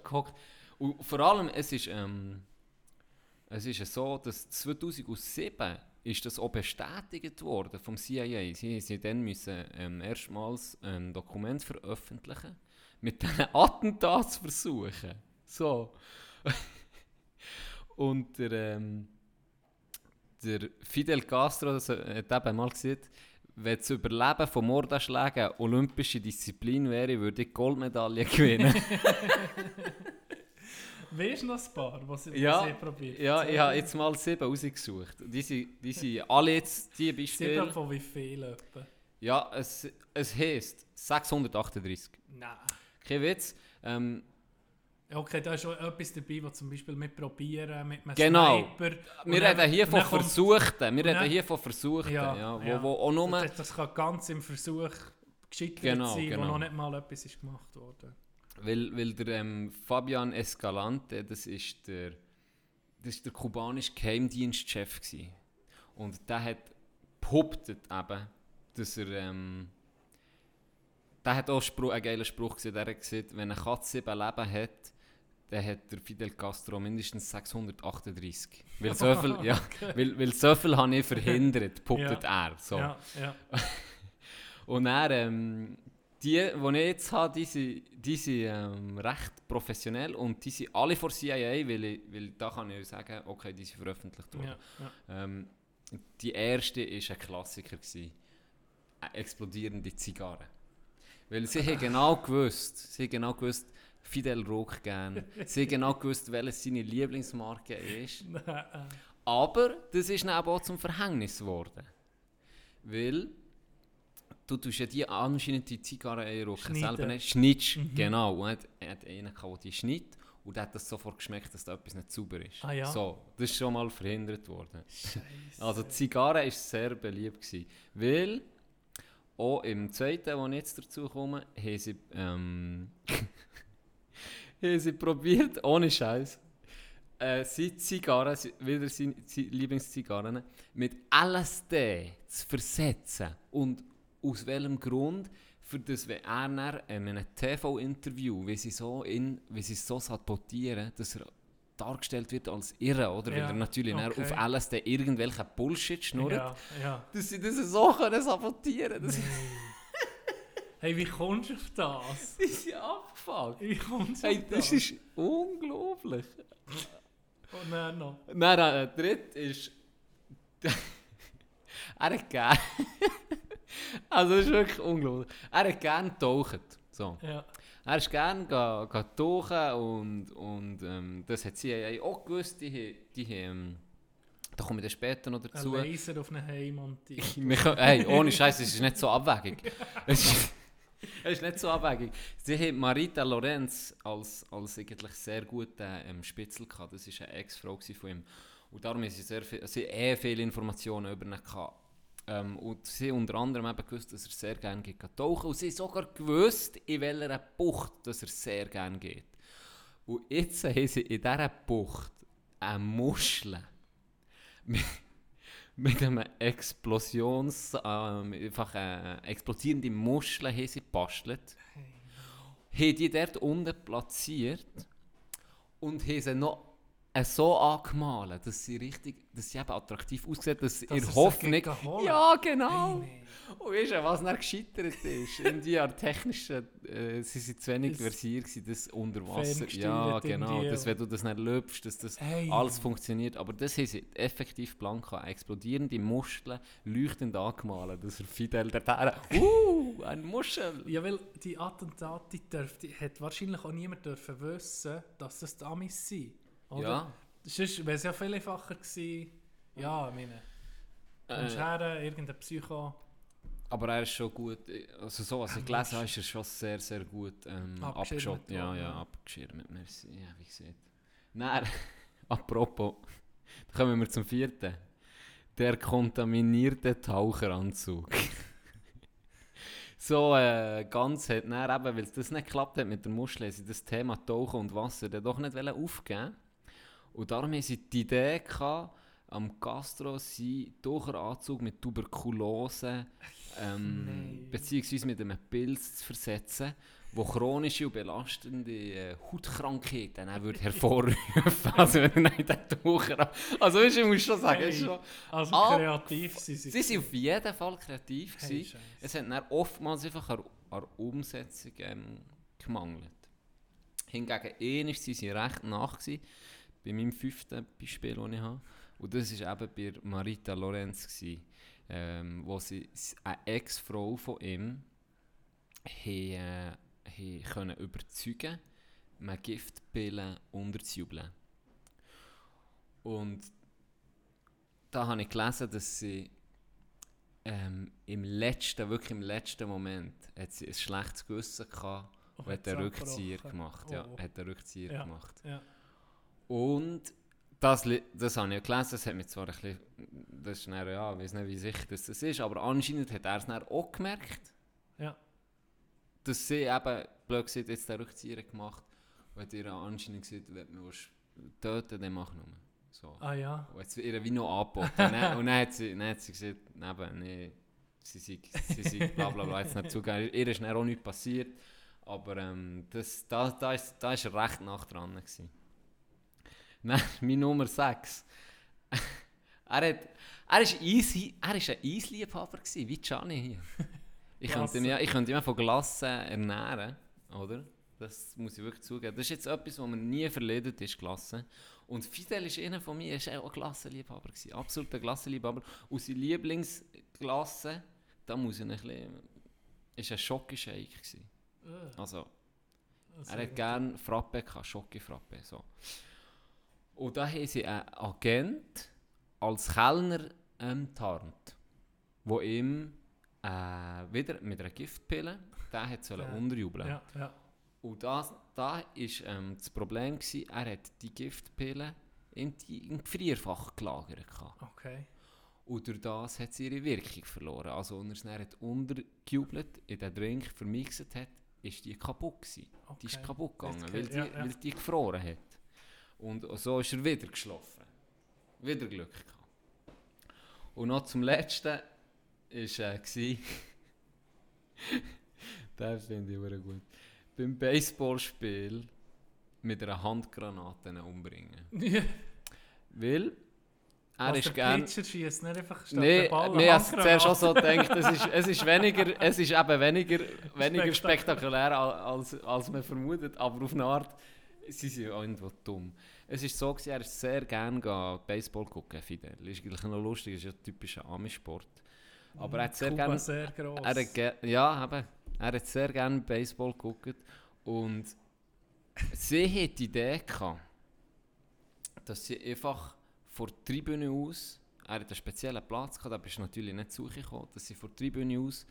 gehockt. Und vor allem, es ist, ähm, es ist ja so, dass 2007 ist das auch bestätigt worden vom CIA. Sie, sie dann müssen ähm, erstmals ein Dokument veröffentlichen mit diesen Attentatsversuchen. So. Und der, ähm, der Fidel Castro das hat eben mal gesagt, wenn das Überleben von Mordanschlägen olympische Disziplin wäre, würde ich Goldmedaille gewinnen. Weißt du noch ein paar, was Ja, was sie probiert? ja ich habe jetzt mal sieben rausgesucht. Die sind, die sind alle jetzt, die Sieben Beispiele. von wie viel etwa? Ja, es, es heisst 638. Nein. Kein Witz. Ähm, Okay, da ist schon etwas dabei, was zum Beispiel mit Probieren, mit einem Genau. Sniper. wir reden hier von Versuchten. Wir reden hier von Versuchten. Ja, Ja, wo, ja. wo auch nur... Das, das kann ganz im Versuch gescheitert Genau, sein, genau. wo noch nicht mal etwas ist gemacht worden. Weil, weil der ähm, Fabian Escalante, das ist der, das ist der kubanische Geheimdienstchef gsi. Und der hat behauptet eben, dass er, ähm, der hat auch Spruch, einen geilen Spruch gesehen, der hat gesagt, wenn eine Katze sieben Leben hat, dann hat der Fidel Castro mindestens 638. Weil so viel, ja, weil, weil so viel habe ich verhindert, behauptet er. So. Ja, ja. Und dann, ähm, die, die ich jetzt habe, die sind, die sind ähm, recht professionell und die sind alle vor CIA, weil, ich, weil da kann ich sagen, okay, die sind veröffentlicht worden. ja, ja. Ähm, die erste war ein Klassiker. Gewesen. Eine explodierende Zigarre. Weil sie haben genau gewusst, sie haben genau gewusst, Fidel raucht gern. Sie haben genau gewusst, welche seine Lieblingsmarke ist. Aber das ist dann auch zum Verhängnis geworden. Weil du tust ja die anscheinend die Zigarre einrauchen Schneiden. selber nicht. Schnittst, genau. Und er hat, hat einen gehabt, der die schneidet und der hat das sofort geschmeckt, dass da etwas nicht sauber ist. Ah ja? So, das ist schon mal verhindert worden. Scheisse. Also Zigarre war sehr beliebt. Gewesen, weil auch im zweiten, wo ich jetzt dazu komme, haben sie, ähm, haben sie probiert, ohne Scheiß, äh, seine Zigarren, wieder seine Zi- Lieblingszigarren, mit LSD zu versetzen. Und aus welchem Grund? Für das, wenn er dann in einem TV-Interview, wie sie so in, wie sie so sabotieren, dass er dargestellt wird als irre, oder? Weil Ja, er natürlich okay. auf LSD irgendwelchen Bullshit schnurrt. Ja, ja. Dass sie das so können sabotieren das Hey, wie kommst du auf das? ist ja abgefuckt. Wie kommst du Hey, auf das ist unglaublich. Und dann noch. Nein, der dritte ist. er hat gern. Also, das ist wirklich unglaublich. Er hat gern getaucht. So. Ja. Er ist gern ga, ga tauchen und, und ähm, das hat sie auch gewusst. Die, die, ähm, da komme ich dann später noch Ein dazu. Laser auf einen Heim montiert. Wir können- hey, ohne Scheiß, es ist nicht so abwägig. Es ist, es ist nicht so abwägig. Sie haben Marita Lorenz als, als eigentlich sehr guten ähm, Spitzel gehabt. Das war eine Ex-Frau von ihm. Und darum haben sie sehr viel, sie eh viele Informationen über ihn gehabt. Ähm, und sie unter anderem eben gewusst, dass er sehr gerne geht tauchen. Und sie sogar gewusst, in welcher Bucht dass er sehr gerne geht. Und jetzt haben sie in dieser Bucht eine Muschel mit, mit einem Explosions... Ähm, einfach eine explodierende Muschel haben sie gebastelt. Haben die dort unten platziert und haben sie noch äh, so angemalt, dass sie richtig, dass sie eben attraktiv aussieht, dass, Dass ihr Hoffnung... Ja, genau! Hey, Und weißt du, was dann gescheitert ist? Irgendwie an technischen, äh, sie sind zu wenig versiert gewesen, das unter Wasser. Ferngesteuert Ja, genau. Dass, wenn du das nicht löpfst, dass das Hey. alles funktioniert. Aber das haben sie effektiv blank gehabt. Explodierende Muscheln, leuchtend angemalt. dass er Fidel der uh, eine Muschel! Ja, weil die Attentate die dürfte, hat wahrscheinlich auch niemand dürfen wissen, dass das die Amis sind. Oder? Ja. Sonst wäre es ja viel einfacher gewesen. Ja, ich meine. Kommst Äh, her, irgendein Psycho. aber er ist schon gut, also so, was ich gelesen habe, ist er schon sehr, sehr gut ähm, Abgeschirmt abgeschottet. Ja, ja, abgeschirmt. Merci. Ja, wie gesagt. Nein, apropos, kommen wir zum vierten. Der kontaminierte Taucheranzug. so äh, ganz hat dann eben, weil es das nicht geklappt hat mit der Muschel, sie das Thema Tauchen und Wasser dann doch nicht wollen aufgeben Und darum haben sie die Idee gehabt, am Gastro seinen Taucheranzug mit Tuberkulose ähm, beziehungsweise mit einem Pilz zu versetzen, wo chronische und belastende äh, Hautkrankheiten dann würde hervorrufen. also wenn er nicht den Taucher Also weißt, ich muss schon sagen, ist schon, Also Ah, kreativ sind sie. sie sind auf jeden Fall kreativ Hey, gewesen. Es hat dann oftmals einfach an, an Umsetzung ähm, gemangelt. Hingegen, ähnlich waren sie recht nach gewesen, bei meinem fünften Beispiel, das ich habe. Und das war eben bei Marita Lorenz, gewesen, ähm, wo sie eine Ex-Frau von ihm haben, äh, können überzeugen man Giftpillen unterzujubeln. Und da habe ich gelesen, dass sie ähm, im letzten, wirklich im letzten Moment, hat sie ein schlechtes Gewissen gehabt Oh, und hat einen Rückzieher abgebrochen. gemacht. Ja, Oh. hat einen Rückzieher Ja. gemacht. Ja. Und das, das habe ich gelesen, das hat mich zwar ein bisschen, das ist dann, ja, ich weiß nicht, wie sicher das, das ist, aber anscheinend hat er es dann auch gemerkt, Ja. dass sie eben, blöd gesagt, jetzt den Rückzieher gemacht und hat ihr anscheinend gesagt, wenn du töten dann mach nur. So. Ah ja. Und jetzt ihr wie noch angeboten. und, dann, und dann hat sie, dann hat sie gesagt, eben, nee, sie sei, sie sei bla bla bla, jetzt nicht zugegeben. Ihr ist dann auch nichts passiert, aber ähm, das, da, da, ist, da ist er recht nach dran. Gewesen. Dann, mein Nummer 6. er, hat, er, ist Eis, er ist ein Eisliebhaber, gewesen, wie Gianni hier. Ich könnte, ihn, ja, ich könnte ihn von Glassen ernähren, oder? Das muss ich wirklich zugeben. Das ist jetzt etwas, was mir nie verledet ist, Glassen. Und Fidel ist einer von mir, er war auch ein Glassenliebhaber. Gewesen, absoluter Glassenliebhaber. Und seine Lieblingsglasse, da muss ich ein bisschen, ist ein Schokoshake gewesen. Äh, Also, also er hat gerne Frappe gehabt, Schokofrappe, so. Und da haben sie einen Agent als Kellner ähm, tarnt, wo ihm äh, wieder mit einer Giftpille, der hat sollen Ja. unterjubeln. Ja, ja. Und das, da ist ähm, das Problem gewesen, er hat die Giftpille in die, Gefrierfach gelagert. Okay. Und durch das hat sie ihre Wirkung verloren. Also, als er es dann untergejubelt, in den Drink vermixt hat, ist die kaputt gewesen. Die ist Okay. kaputt gegangen, weil die, ja, ja. weil die gefroren hat. Und so ist er wieder geschlafen. Wieder Glück gehabt. Und noch zum Letzten ist äh, gsi- Den finde ich sehr gut. Beim Baseballspiel mit einer Handgranate umbringen. Weil er Was ist gern... Schießt nicht einfach statt Nee, der Ball nee, habe zuerst auch so gedacht, es ist, es ist, weniger, es ist eben weniger, weniger Spektakulär. spektakulär al- als, als man vermutet, aber auf eine Art, sie sind ja irgendwo dumm. Es ist so, gewesen, er ist sehr gerne Baseball gucken, Fidel. Ist eigentlich noch lustig, ist ja typischer Ami-Sport. Aber er hat sehr gerne... sehr gross. Er hat ge ja, eben, er hat sehr gerne Baseball geguckt und sie hat die Idee gehabt, dass sie einfach vor der Tribüne aus, er hat einen speziellen Platz gehabt, da bist du natürlich nicht zu gekommen, dass sie vor der Tribüne aus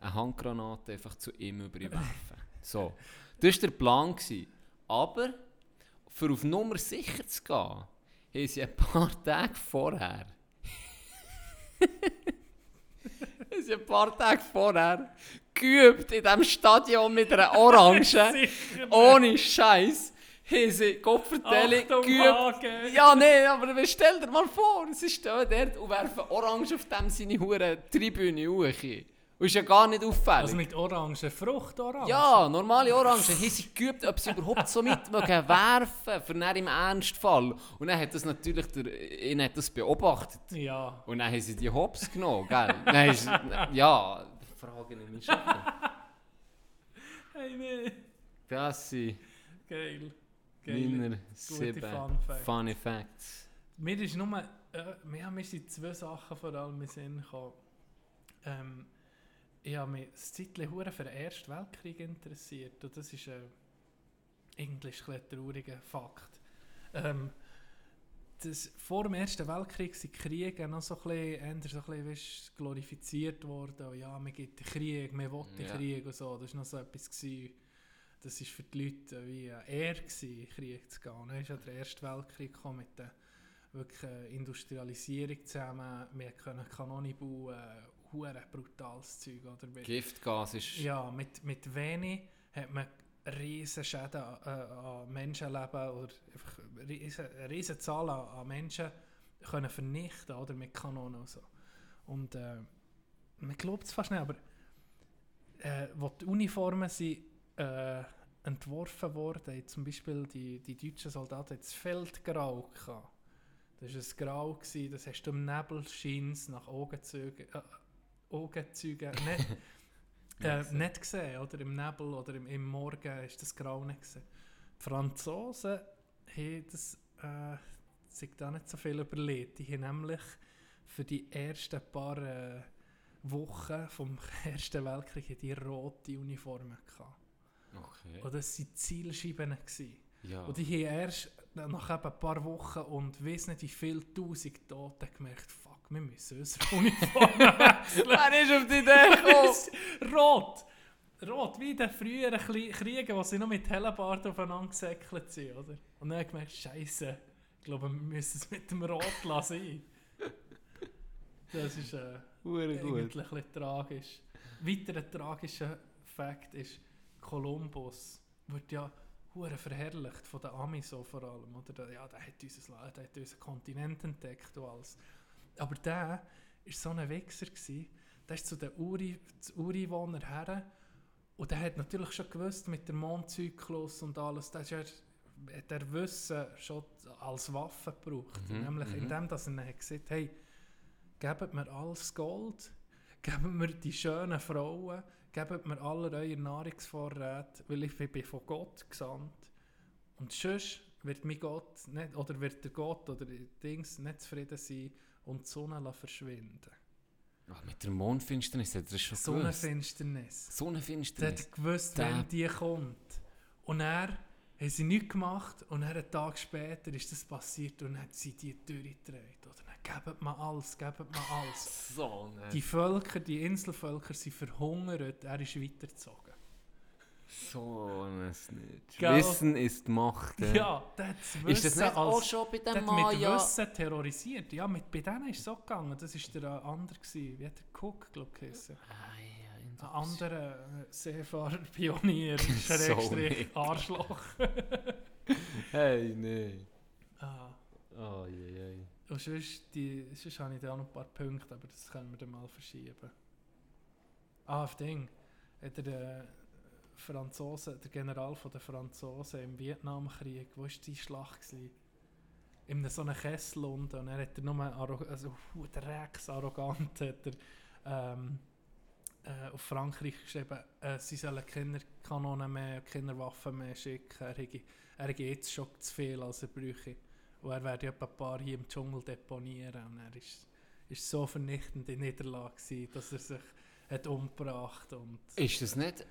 eine Handgranate einfach zu ihm überwerfen. so, das war der Plan. Gewesen. Aber, für auf Nummer sicher zu gehen, haben sie ein paar Tage vorher haben sie ein paar Tage vorher geübt in diesem Stadion mit einer Orange. Ohne Scheiß. Haben sie Kopfverteilung geübt. Hagen. Ja, nee, aber stell dir mal vor, sie stehen dort und werfen Orange auf dem seine hure Tribüne hoch. Und ist ja gar nicht auffällig. Also mit Orange, Fruchtorange? Ja, normale Orangen. Haben sie geübt, ob sie überhaupt so mit mögen werfen für dann im Ernstfall. Und dann hat das natürlich der, ihn hat das beobachtet. Ja. Und dann haben sie die Hops genommen, gell? Dann ist, ja, frage ich mich schon. Hey, nee. Das sind Geil. Geil. meine Gute sieben Fun Facts. Funny Facts. Mir ist nur, äh, mir haben zwei Sachen vor allem in Sinn gekommen. Ähm, ich habe mich ein hure für den Ersten Weltkrieg interessiert und das ist äh, eigentlich ein trauriger Fakt. Ähm, das, vor dem Ersten Weltkrieg sind Kriege noch so ein bisschen, so ein bisschen weißt, glorifiziert worden. Und ja, man gibt den Krieg, man will den Ja. Krieg und so. Das war noch so etwas. Gewesen. Das war für die Leute wie eine Ehre, gewesen, Krieg zu gehen. Dann ist ja der Erste Weltkrieg gekommen mit der wirklich äh, Industrialisierung zusammen. Wir können Kanonen bauen, hure brutales Zeug. Oder? Mit, Giftgas ist. ja, mit, mit wenig hat man riesen Schäden an, äh, an Menschenleben oder einfach riesen, eine riesen Zahl an, Menschen können vernichten oder mit Kanonen und so. Und äh, man glaubt es fast nicht, aber äh, wo die Uniformen sind äh, entworfen wurden, hat zum Beispiel die, die deutschen Soldaten das Feldgrau gehabt. Das war ein Grau, gewesen, das hast du im Nebelschein nach Augenzeugen, äh, Augenzeugen nicht, äh, nicht gesehen, oder im Nebel oder im, im Morgen ist das Grau nicht gesehen. Die Franzosen haben das äh, sich da nicht so viel überlegt. Die haben nämlich für die ersten paar äh, Wochen vom Ersten Weltkrieg die rote Uniformen gehabt. Okay. Und das waren Zielscheiben. Gewesen. Ja. Und die haben erst nach ein paar Wochen und weiss nicht wie viele tausend Toten gemerkt, wir müssen unsere Uniform wechseln. Wer ist auf die Idee gekommen? Rot! Rot, wie in den früheren Kriegen, wo sie noch mit Hellenbart aufeinander gesäckelt sind, oder? Und dann habe ich gemerkt, Scheiße, ich glaube, wir müssen es mit dem Rot lassen. Das ist äh, eigentlich ein bisschen tragisch. Weiterer tragischer Fakt ist, Kolumbus wird ja hure verherrlicht von den Amis so vor allem. Oder? Der- Ja, der hat, unser, Land- der hat unseren Kontinent entdeckt und alles. Aber der war so ein Wichser. Gewesen. Der ist zu den Uri, Ureinwohnern her und der hat natürlich schon gewusst mit dem Mondzyklus und alles, das ist hat er Wissen schon als Waffe gebraucht. Mhm, Nämlich mhm. indem dass er dann hat gesagt hey, gebt mir alles Gold, gebt mir die schönen Frauen, gebt mir alle eure Nahrungsvorräte, weil ich bin von Gott gesandt. Und sonst wird mein Gott nicht, oder wird der Gott oder die Dings nicht zufrieden sein und die Sonne verschwinden. Ah, mit der Mondfinsternis hat er schon gewusst. Sonnenfinsternis. Der Sonnenfinsternis. hat gewusst, Der- wenn die kommt. Und er haben sie nichts gemacht und dann einen Tag später ist das passiert und hat sie die Tür gedreht. Oder dann gebt mir alles, gebt mir alles. So, ne. Die Völker, die Inselvölker sind verhungert, er ist weitergezogen. So ein Snitch. Gell? Wissen ist Macht. Ja. Ja, das Wissen Ist das nicht auch schon bei der dem hat mit? Wissen terrorisiert. Ja, mit, bei denen ist es so gegangen. Das war der äh, andere. Gewesen. Wie hat der Cook, glaube ich, geheißen? Ah, ja, Ein anderer äh, Seefahrer-Pionier, So Schrägstrich, nicht. Arschloch. Hey, nee. ah. Oh, je, je. Und sonst, die, sonst habe ich da auch noch ein paar Punkte, aber das können wir dann mal verschieben. Ah, auf Ding. Hat Der, äh, Franzosen, der General von der Franzosen im Vietnamkrieg, wo war die Schlacht? Gewesen? In so einem Kessel unten. Und er hat nur, arro- also der Rex, arrogant, hat er ähm, äh, auf Frankreich geschrieben, äh, sie sollen keine Kanonen mehr, keine Waffen mehr schicken. Er hätte, er hätte jetzt schon zu viel, als er bräuchte. Und er werde etwa ein paar hier im Dschungel deponieren. Und er ist, ist so vernichtend in Niederlage gewesen, dass er sich hat umgebracht und Ist das nicht...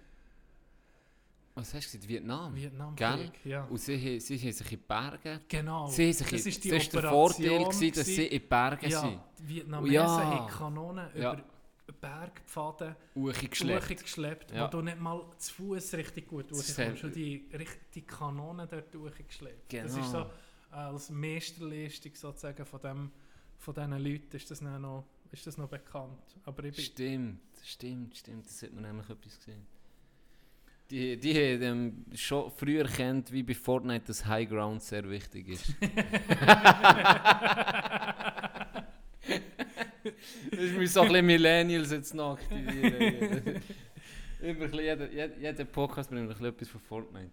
Was hast du gesagt? Vietnam? Vietnamkrieg, ja. Und sie, haben- sie haben sich in die Berge... Genau, Sie haben sich das in, ist die das ist der Operation Vorteil, gewesen, dass gewesen. sie in die Berge ja, sind. die Vietnamesen Ja. haben Kanonen Ja. über Bergpfaden Hochgeschleppt. durchgeschleppt, Ja. wo du nicht mal zu Fuß richtig gut Das durchkommst. hat- Und die, richt- die Kanonen dort durchgeschleppt. Das Genau. ist so äh, als Meisterleistung sozusagen von, dem, von diesen Leuten ist das dann noch, ist das noch bekannt. Aber ich bin, Stimmt, stimmt, stimmt. Das hat man nämlich etwas gesehen. Die, die haben schon früher erkannt, wie bei Fortnite das High Ground sehr wichtig ist. das ist mir so ein bisschen Millennials jetzt noch aktivieren. Jeder, jeder, jeder Podcast bringt ein bisschen etwas von Fortnite.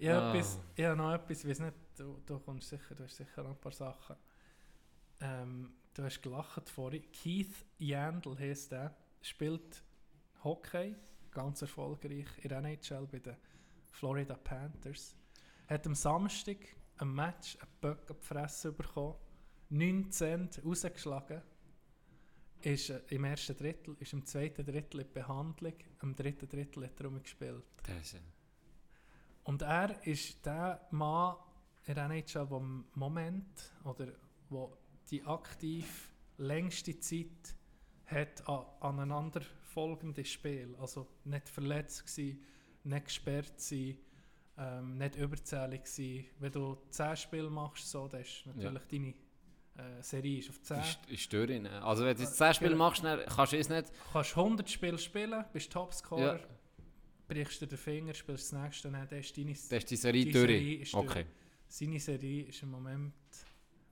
ich Ah. habe noch etwas, ich weiß nicht, du, du kommst sicher, du hast sicher noch ein paar Sachen. Ähm, du hast gelacht vorhin. Keith Yandel heisst der, spielt Hockey, ganz erfolgreich in der NHL bei den Florida Panthers. Hat am Samstag ein Match einen Böck auf die Fresse bekommen, 19 rausgeschlagen. Ist äh, im ersten Drittel, ist im zweiten Drittel in Behandlung, im dritten Drittel hat er rumgespielt. Das Und er ist der Mann in der NHL, der im Moment oder wo die aktiv längste Zeit hat an aneinander folgende Spiel. Also nicht verletzt gsi, nicht gesperrt sein, ähm, nicht überzählig sein. Wenn du 10 Spiele machst, so, dann ist natürlich deine äh, Serie ist auf 10. ist, ist. Also wenn du jetzt 10 Spiele Genau. machst, dann kannst du es nicht... Du kannst 100 Spiele spielen, bist Topscorer, Ja. brichst dir den Finger, spielst das nächste, dann ist deine Das ist die Serie Die. Serie ist durch. okay. Seine Serie ist im Moment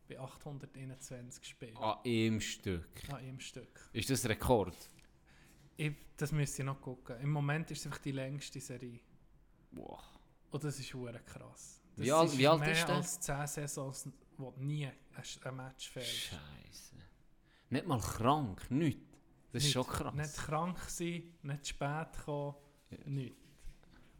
bei 821 Spielen An einem Stück. an einem Stück. Ist das Rekord? Ich, das müsste ich noch gucken. Im Moment ist es einfach die längste Serie. Wow. Und das ist hure krass. Das Wie alt- wie alt mehr ist der? als 10 Saisons, wo nie ein, Match fährst. Scheiße. Nicht mal krank, nichts. Das ist Nicht- schon krass. Nicht krank sein, nicht spät kommen, nichts.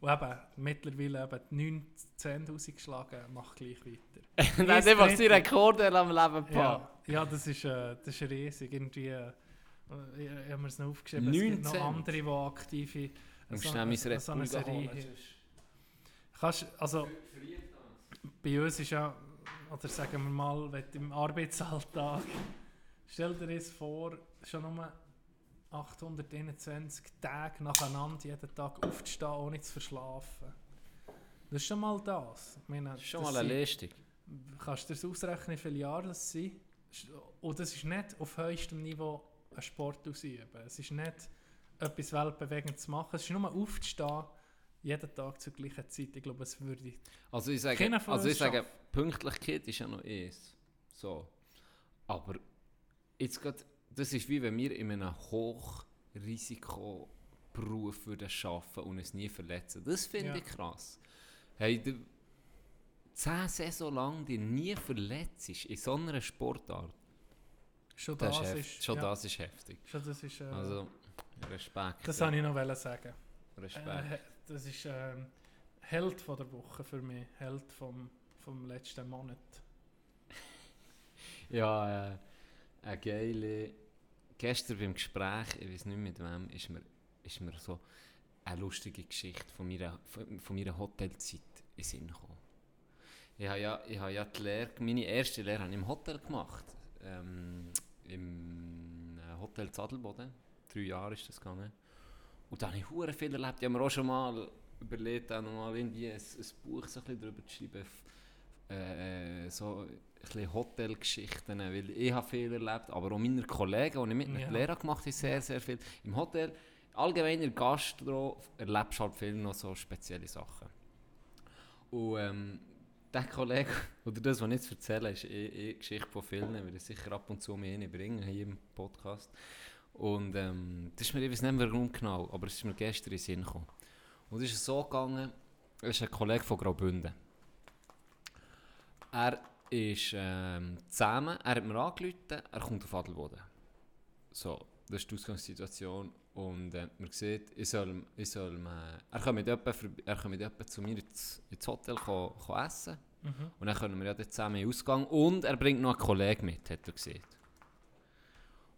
Und eben, mittlerweile eben 19.000 geschlagen, macht gleich weiter. Nein, einfach die Drittel. Rekorde am Leben Ja, packen. ja das, ist, äh, das ist riesig. Irgendwie, äh, ich, ich habe mir es noch aufgeschrieben, es gibt noch 19. andere, die aktive musst so, schnell mein Red so eine Serie. Kannst, also, bei uns ist ja, oder sagen wir mal, wenn du im Arbeitsalltag, stell dir das vor, schon nur 821 Tage nacheinander jeden Tag aufzustehen, ohne zu verschlafen. Das ist schon mal das. Ich meine, Das ist schon mal eine Leistung. Kannst du dir das ausrechnen, wie viele Jahre das sind? Und das ist nicht auf höchstem Niveau ein Sport ausüben. Es ist nicht etwas weltbewegendes zu machen. Es ist nur aufzustehen, jeden Tag zur gleichen Zeit. Ich glaube, es würde... Also ich sage, also ich sage. Pünktlichkeit ist ja noch eins. So. Aber jetzt grad, das ist wie wenn wir in einem Hochrisikoberuf würden arbeiten und es nie verletzen. Das finde Ja. ich krass. Hey, du, zehn Saison lang dich nie verletzt ist in so einer Sportart, Schon das, das, ist, ist... heft, schon ja, das ist heftig. Schon das ist... Äh, Also, Respekt. das wollte ich noch sagen. Respekt. Äh, das ist ähm, Held von der Woche für mich. Held vom, vom letzten Monat. Ja, äh, eine geile. Gestern beim Gespräch, ich weiß nicht mit wem, ist mir, ist mir so eine lustige Geschichte von meiner, von, meiner Hotelzeit in Sinn gekommen. Ich habe ja, ich habe ja die Lehre, meine erste Lehre habe ich im Hotel gemacht. Ähm, Im äh, Hotel Zadelboden. Drei Jahre ist das gegangen. Und da habe ich hure viel erlebt. Ich habe mir auch schon mal überlegt, auch noch mal irgendwie ein, ein Buch so ein bisschen darüber zu schreiben. f- Äh, so ein bisschen Hotelgeschichten, weil ich habe viel erlebt, aber auch meine Kollegen, die ich mit ja. Lehrer gemacht habe, sehr, sehr viel. Im Hotel, allgemein in der Gastro, erlebst du halt viel noch so spezielle Sachen. Und ähm, der Kollege, oder das, was ich jetzt erzähle, ist eh, eh Geschichte von vielen, weil ich sicher ab und zu mehr bringen hier im Podcast. Und ähm, das ist mir, ich nicht mehr warum genau, aber es ist mir gestern in den Sinn gekommen. Und es ist so gegangen, er ist ein Kollege von Graubünden. Er ist ähm, zusammen, er hat mir angerufen, er kommt auf Adelboden. So, das ist die Ausgangssituation. Und äh, man sieht, ich soll, ich soll, äh, er kommt mit jemandem er mit zu mir ins, ins Hotel ko, ko essen. Mhm. Und dann können wir ja dort zusammen in den Ausgang. Und er bringt noch einen Kollegen mit, hat er gesehen.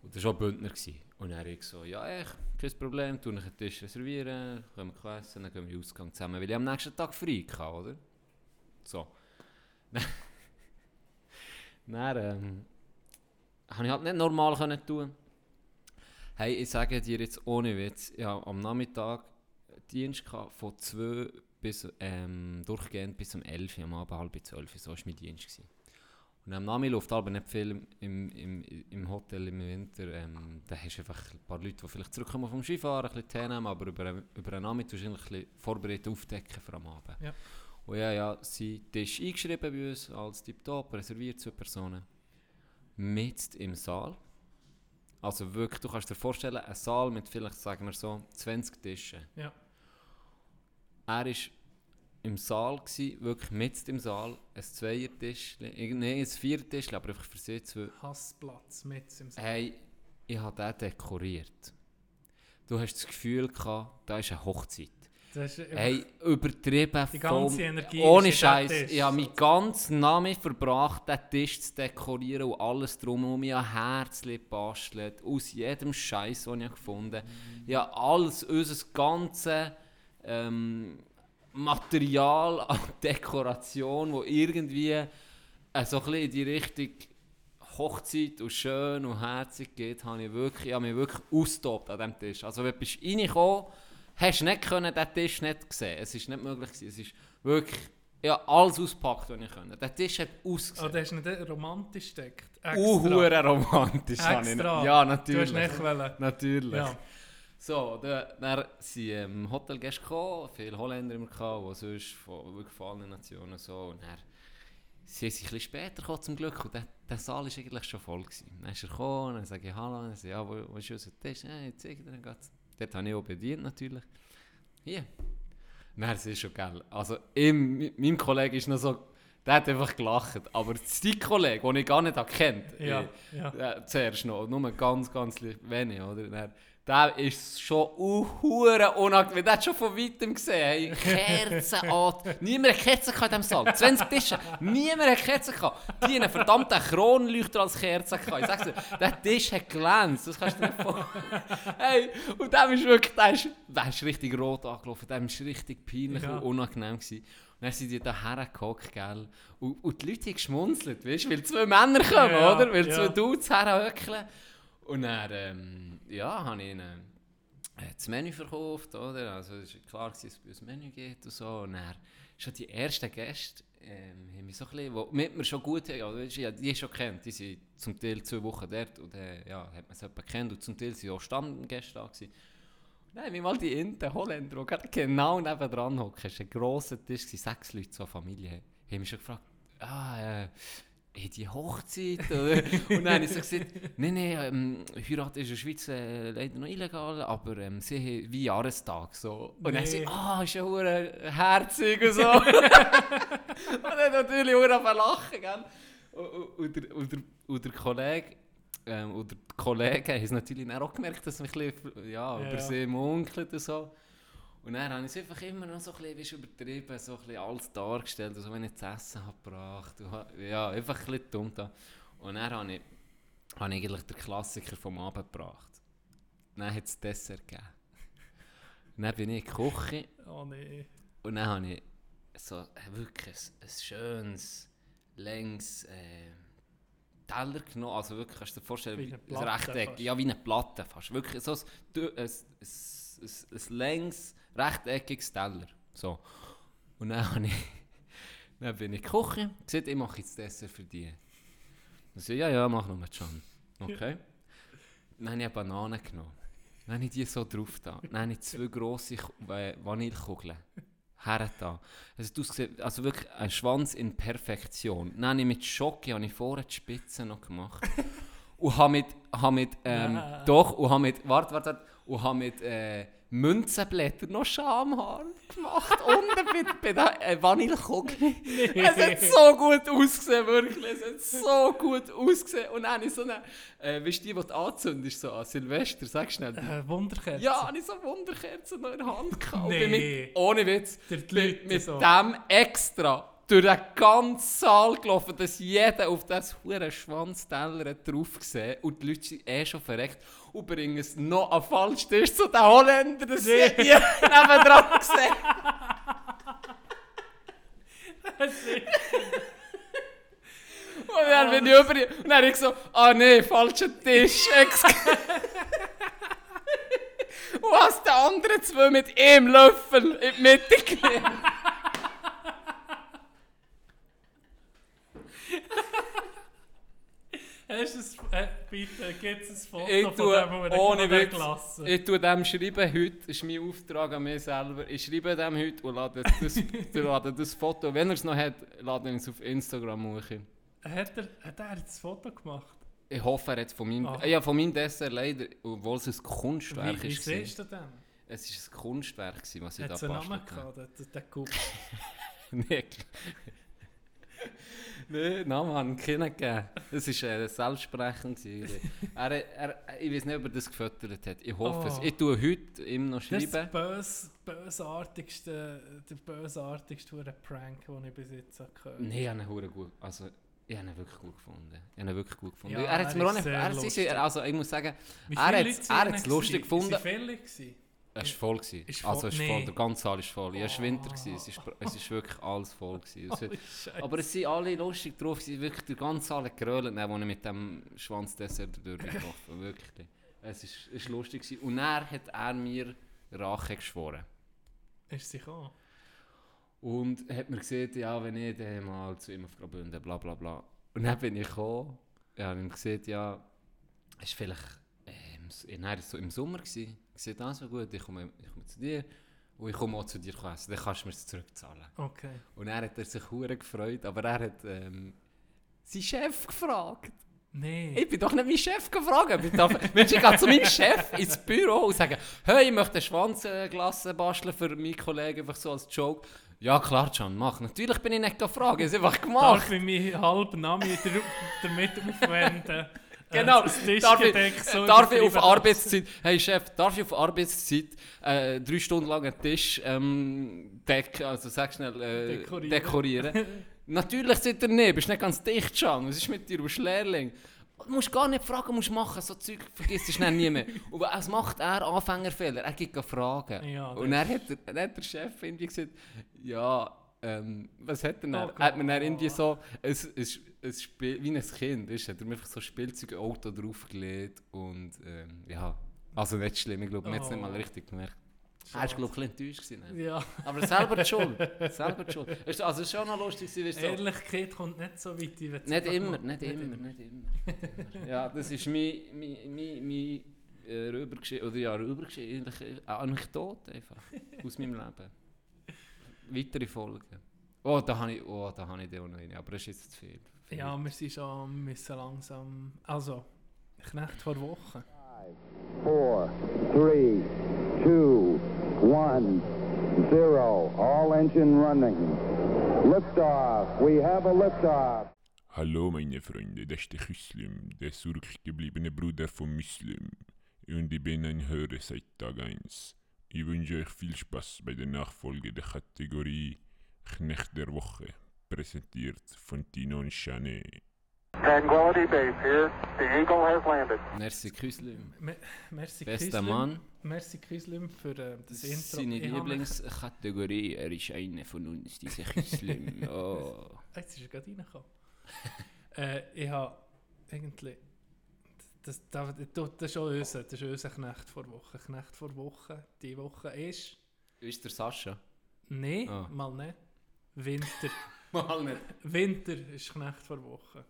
Und das war auch Bündner. Gewesen. Und habe ich so, ja echt, kein Problem, tu einen Tisch reservieren, können wir essen, dann gehen wir in den Ausgang zusammen. Weil ich am nächsten Tag frei hatte, oder? So. dann ähm, habe ich halt nicht normal können tun. Hey, ich sage dir jetzt ohne Witz, ich habe am Nachmittag Dienst von 2 bis, ähm, durchgehend bis um 11 Uhr, am Abend halb 12 Uhr, so war mein Dienst. Gewesen. Und am Nachmittag läuft aber nicht viel im, im, im, Hotel im Winter. Ähm, da hast du einfach ein paar Leute, die vielleicht zurückkommen vom Skifahren, ein bisschen Tee nehmen, aber über, einen- über einen Nachmittag tust du ein bisschen vorbereitet aufdecken für am Abend. Ja. Und ja, ja, sie Tisch eingeschrieben bei uns als Tip-Top, reserviert zwei Personen. Mit im Saal. Also wirklich, du kannst dir vorstellen, ein Saal mit vielleicht, sagen wir so, 20 Tischen. Ja. Er war im Saal, gewesen, wirklich mit im Saal, ein Zweiertisch, nein, ein Viertisch, aber einfach für sie zwei. Hassplatz mit im Saal. Hey, ich habe den dekoriert. Du hast das Gefühl gehabt, da ist eine Hochzeit. Das ist Hey, übertrieben Die ganze vom- Energie Ohne Scheiß. Ich habe meinen ganzen Namen verbracht, den Tisch zu dekorieren und alles drumherum. Ich habe Herzchen gebastelt, aus jedem Scheiß, den ich gefunden habe. Ich habe alles, unser ganzes ähm, Material an Dekoration, wo irgendwie äh, so ein bisschen in die Richtung Hochzeit und schön und herzig geht, habe ich, wirklich, ich habe mich wirklich austobt an diesem Tisch. Also wenn du bist reingekommen hast du nicht können, den Tisch nicht gesehen. Es ist nicht möglich gewesen. Es ist wirklich, ja, alles ausgepackt, was ich konnte. Der Tisch hat Oh, ausgesehen. der ist nicht romantisch steckt. Uhuere romantisch. ich Extra. nicht- Ja, Du natürlich. hast nicht wollen. Natürlich. Ja. So, da- dann sind ähm, Hotelgäste gekommen, viele Holländer immer gehabt, die sonst von wirklich von allen Nationen so. Und dann sie sind ein bisschen später gekommen, zum Glück, und der, der Saal war eigentlich schon voll. Gewesen. Dann ist er gekommen, dann sage ich Hallo, und er sagt, ja, wo, wo ist unser Tisch? Ich zeige dir, dann geht's. Dort habe ich auch bedient natürlich. Hier. Ist es schon geil. Also, ihm, mi- meinem Kollegen ist noch so, der hat einfach gelacht, aber sein Kollege, den ich gar nicht kennt, Ja, äh, ja. zuerst noch, nur ganz, ganz wenig, oder? Dann, der ist schon uhuere unangenehm. Der hat schon von weitem gesehen. Hey, Kerzen an. Niemand hat Kerzen gehabt in diesem Saal. 20 Tische. Niemand hat Kerzen gehabt. Die einen verdammten Kronleuchter als Kerzen gehabt. Ich sag's dir, der Tisch hat glänzt. Das kannst du dir nicht vorstellen. Hey, und der ist wirklich, der ist, der ist richtig rot angelaufen. Der ist richtig peinlich Ja. und unangenehm gewesen. Und dann sind die da hergehockt, gell. Und, und die Leute haben geschmunzelt, weißt du, weil zwei Männer kommen, Ja, oder? Weil ja. zwei Dudes herhöckeln. Und dann, ähm, ja, habe ich ihnen äh, das Menü verkauft, oder? Also es war klar, dass es bei uns Menü geht und so. Und dann schon die ersten Gäste, ähm, haben mich so ein bisschen, die mit mir schon gut haben, also, habe die schon kennt, die sind zum Teil zwei Wochen dort und äh, ja, hat man es jemand kennt und zum Teil sind auch Stammgäste da gewesen. Nein, wie mal die Inten Holländer, die gerade genau nebendran hocken. Es war ein grosser Tisch, sechs Leute, so eine Familie. haben mich schon gefragt, ah, äh, hey, die Hochzeit? Oder? Und dann habe ich so gesagt, nein, nein, ähm, Heirat ist in der Schweiz äh, leider noch illegal, aber ähm, sie haben wie Jahrestag. So. Und dann Nee. sie, ah, ist ja hure herzig und so. und dann natürlich hure verlachen, gell? Und, und, und, der, und, der, und der Kollege, ähm, oder die Kollegen haben es natürlich auch gemerkt, dass mich ein bisschen, ja, Ja, über ja. sie munkelt und so. Und dann habe ich es einfach immer noch so ein bisschen, übertrieben, so ein bisschen alles dargestellt, also wenn ich das Essen habe gebracht habe. Ja, einfach ein bisschen dumm da. Und dann habe ich, habe ich eigentlich den Klassiker vom Abend gebracht. Dann hat es Dessert gegeben. Dann bin ich in die Küche Oh nee. und dann habe ich so äh, wirklich ein, ein schönes, längs äh, Teller genommen. Also wirklich, kannst du dir vorstellen, Wie ein Rechteck. fast. Ja, wie eine Platte fast. Wirklich so ein, ein, ein, ein, ein längs, rechteckiges Teller. So. Und dann, habe ich, dann bin ich in die Küche, gesagt, ich mache jetzt Dessert für die. Und sie, ja, ja, mach nur schon. Okay. Dann habe ich eine Banane genommen. Dann habe ich die so drauf da. Dann habe ich zwei grosse Ku- Vanillekugeln. Her da. Also, du siehst, also wirklich ein Schwanz in Perfektion. Dann habe ich mit Schocke habe ich vorne die Spitze noch gemacht. und habe mit, habe mit ähm, Nein. doch, und habe mit, warte, warte, warte, und habe mit äh, Münzenblättern noch Schamhaar gemacht. Unten bei, bei der äh, Vanillekugel. Es hat so gut ausgesehen, wirklich. Es hat so gut ausgesehen. Und dann habe ich so eine, äh, weißt du, die, die du anzündest, so an Silvester, sag schnell. Äh, Wunderkerze. ja, habe ich so Wunderkerzen noch in der Hand gehabt. Und Nee. mit, ohne Witz. Der Leute mit so. dem extra durch den ganzen Saal gelaufen, dass jeder auf hure Schwanzteller drauf gesehen und die Leute sind eh schon verreckt und bringen es noch an falsch Tisch zu den Holländern, dass Nee. sie hier nebendran gesehen Und dann bin ich über und dann ich so, ah nee, falscher Tisch. Und hast den anderen zwei mit einem Löffel in die Mitte genommen. Hast du es, äh, bitte, gibt es ein Foto Ich von tue, dem, wo wir ohne Witz, gelassen ich tue dem schreiben heute, das ist mein Auftrag an mich selber, ich schreibe dem heute und lade das, lade das Foto, wenn er es noch hat, lade ich es auf Instagram hoch. Hat er, hat er jetzt ein Foto gemacht? Ich hoffe, er hat von meinem, Ah. ja, von meinem Dessert leider, obwohl es ein Wie, Kunstwerk wie ist. siehst du den? Es ist ein Kunstwerk, was ich Hat da es einen Namen bastelt habe. gehabt, der, der Kup? Nein, Namen haben ihn keinen gegeben. Das war äh, selbstsprechend. er, er, ich weiß nicht, ob er das gefüttert hat. Ich hoffe es. Oh. Ich tue heute ihm noch Das ist schreiben. bös, bösartigste, der bösartigste Prank, den ich bis jetzt habe gehört Nein, ich habe ihn hure gut. Also, ich habe ihn wirklich gut gefunden. Ich habe ihn wirklich gut gefunden. Ja, er hat es mir auch nicht. Er, also, ich muss sagen, Wie er hat es lustig gefunden. Sind viele gewesen? Es war voll. Gewesen. Ist also, voll- es ist voll. nee. Der ganze Saal ist voll. Ja, es war Winter. Gewesen. Es ist, es ist wirklich alles voll. Gewesen. Es Oh. Aber es sind alle lustig drauf, sie wirklich der ganze Saal hat gerölt, als ich mit dem Schwanzdessert durchgelaufen Wirklich. Es ist, es ist lustig. Gewesen. Und dann hat er mir Rache geschworen. Ist sie gekommen? Und hat mir gesagt, ja, wenn ich dann mal zu ihm auf Graubünden, bla bla bla. Und dann bin ich gekommen, ja, und ihm gesagt, ja, es war vielleicht s- nein, das war so im Sommer. Gewesen. Ich gesagt, also gut, ich komme, ich komme zu dir und ich komme auch zu dir essen, dann kannst du mir es zurückzahlen. Okay. Und er hat er sich hure gefreut, aber er hat ähm, seinen Chef gefragt. Nee. Ich bin doch nicht mein Chef gefragt. Ich darf, Mensch, ich gehe zu meinem Chef ins Büro und sage, hey, ich möchte eine Schwanzglasse basteln für meinen Kollegen, einfach so als Joke. Ja klar, Can, mach. Natürlich bin ich nicht gefragt, ich habe es einfach gemacht. Darf ich mich halb Nami der, damit aufwenden? Genau, das darf ich, so darf ich auf Arbeitszeit, hey Chef, darf ich auf Arbeitszeit äh, drei Stunden lang einen Tisch ähm, decken, also sag schnell, äh, Dekorieren. dekorieren? Natürlich sind er nicht, bist nicht ganz dicht schon, was ist mit dir, du bist Lehrling? Du musst gar nicht fragen, musst machen, so Zeug vergisst du schnell nie mehr. Und was macht er Anfängerfehler? Er gibt Fragen. Ja, Und dann hat, der, dann hat der Chef irgendwie gesagt, ja, ähm, was hat er dann? Oh hat man dann irgendwie so ein, ein, ein Spiel, wie ein Kind, du, hat er mir einfach so ein Spielzeugauto draufgelegt und ähm, ja, also nicht schlimm, ich glaube, man hat es nicht mal Oh. richtig gemerkt. Er war glaube ich ein bisschen enttäuscht. ne? Ja, Aber selber die Schuld. selber die Schuld. Ist- Also es ist schon noch lustig, weißt so. Ehrlichkeit kommt nicht so weit. ich will's Nicht einfach immer, nicht immer, nicht immer. ja, das ist mein, mein, mein, mein äh, Rübergeschichte, oder ja, Rübergeschichte, äh, Anekdote einfach, aus meinem Leben. Weitere Folgen. Oh, da habe ich, oh, da habe ich den auch noch eine, aber das ist jetzt zu viel. Ja, wir sind schon müssen langsam. Also, Knecht vor Wochen. four, three, two, one, zero. All engine running. Liftoff. We have a liftoff. Hallo meine Freunde, das ist der Küslim, der zurückgebliebene Bruder von Muslim. Und ich bin ein Hörer seit Tag 1. Ich wünsche euch viel Spaß bei der Nachfolge der Kategorie Knecht der Woche, präsentiert von Tino und Chane. Tranquility Base here. The Eagle has landed. Merci Küslim. Me merci Bester Kislim. Mann. Merci Kislim für äh, das Intro. Seine Lieblingskategorie, er ist einer von uns, dieser Küslim. Oh. Jetzt ist er gerade reingekommen. äh, ich habe eigentlich. Das, das, das, das ist auch unser, das ist unser Knecht vor Woche. Knecht vor Woche. Die Woche ist. Ist der Sascha? Nein, Ah. mal nicht. Winter. Mal nicht. Winter ist Knecht vor Woche.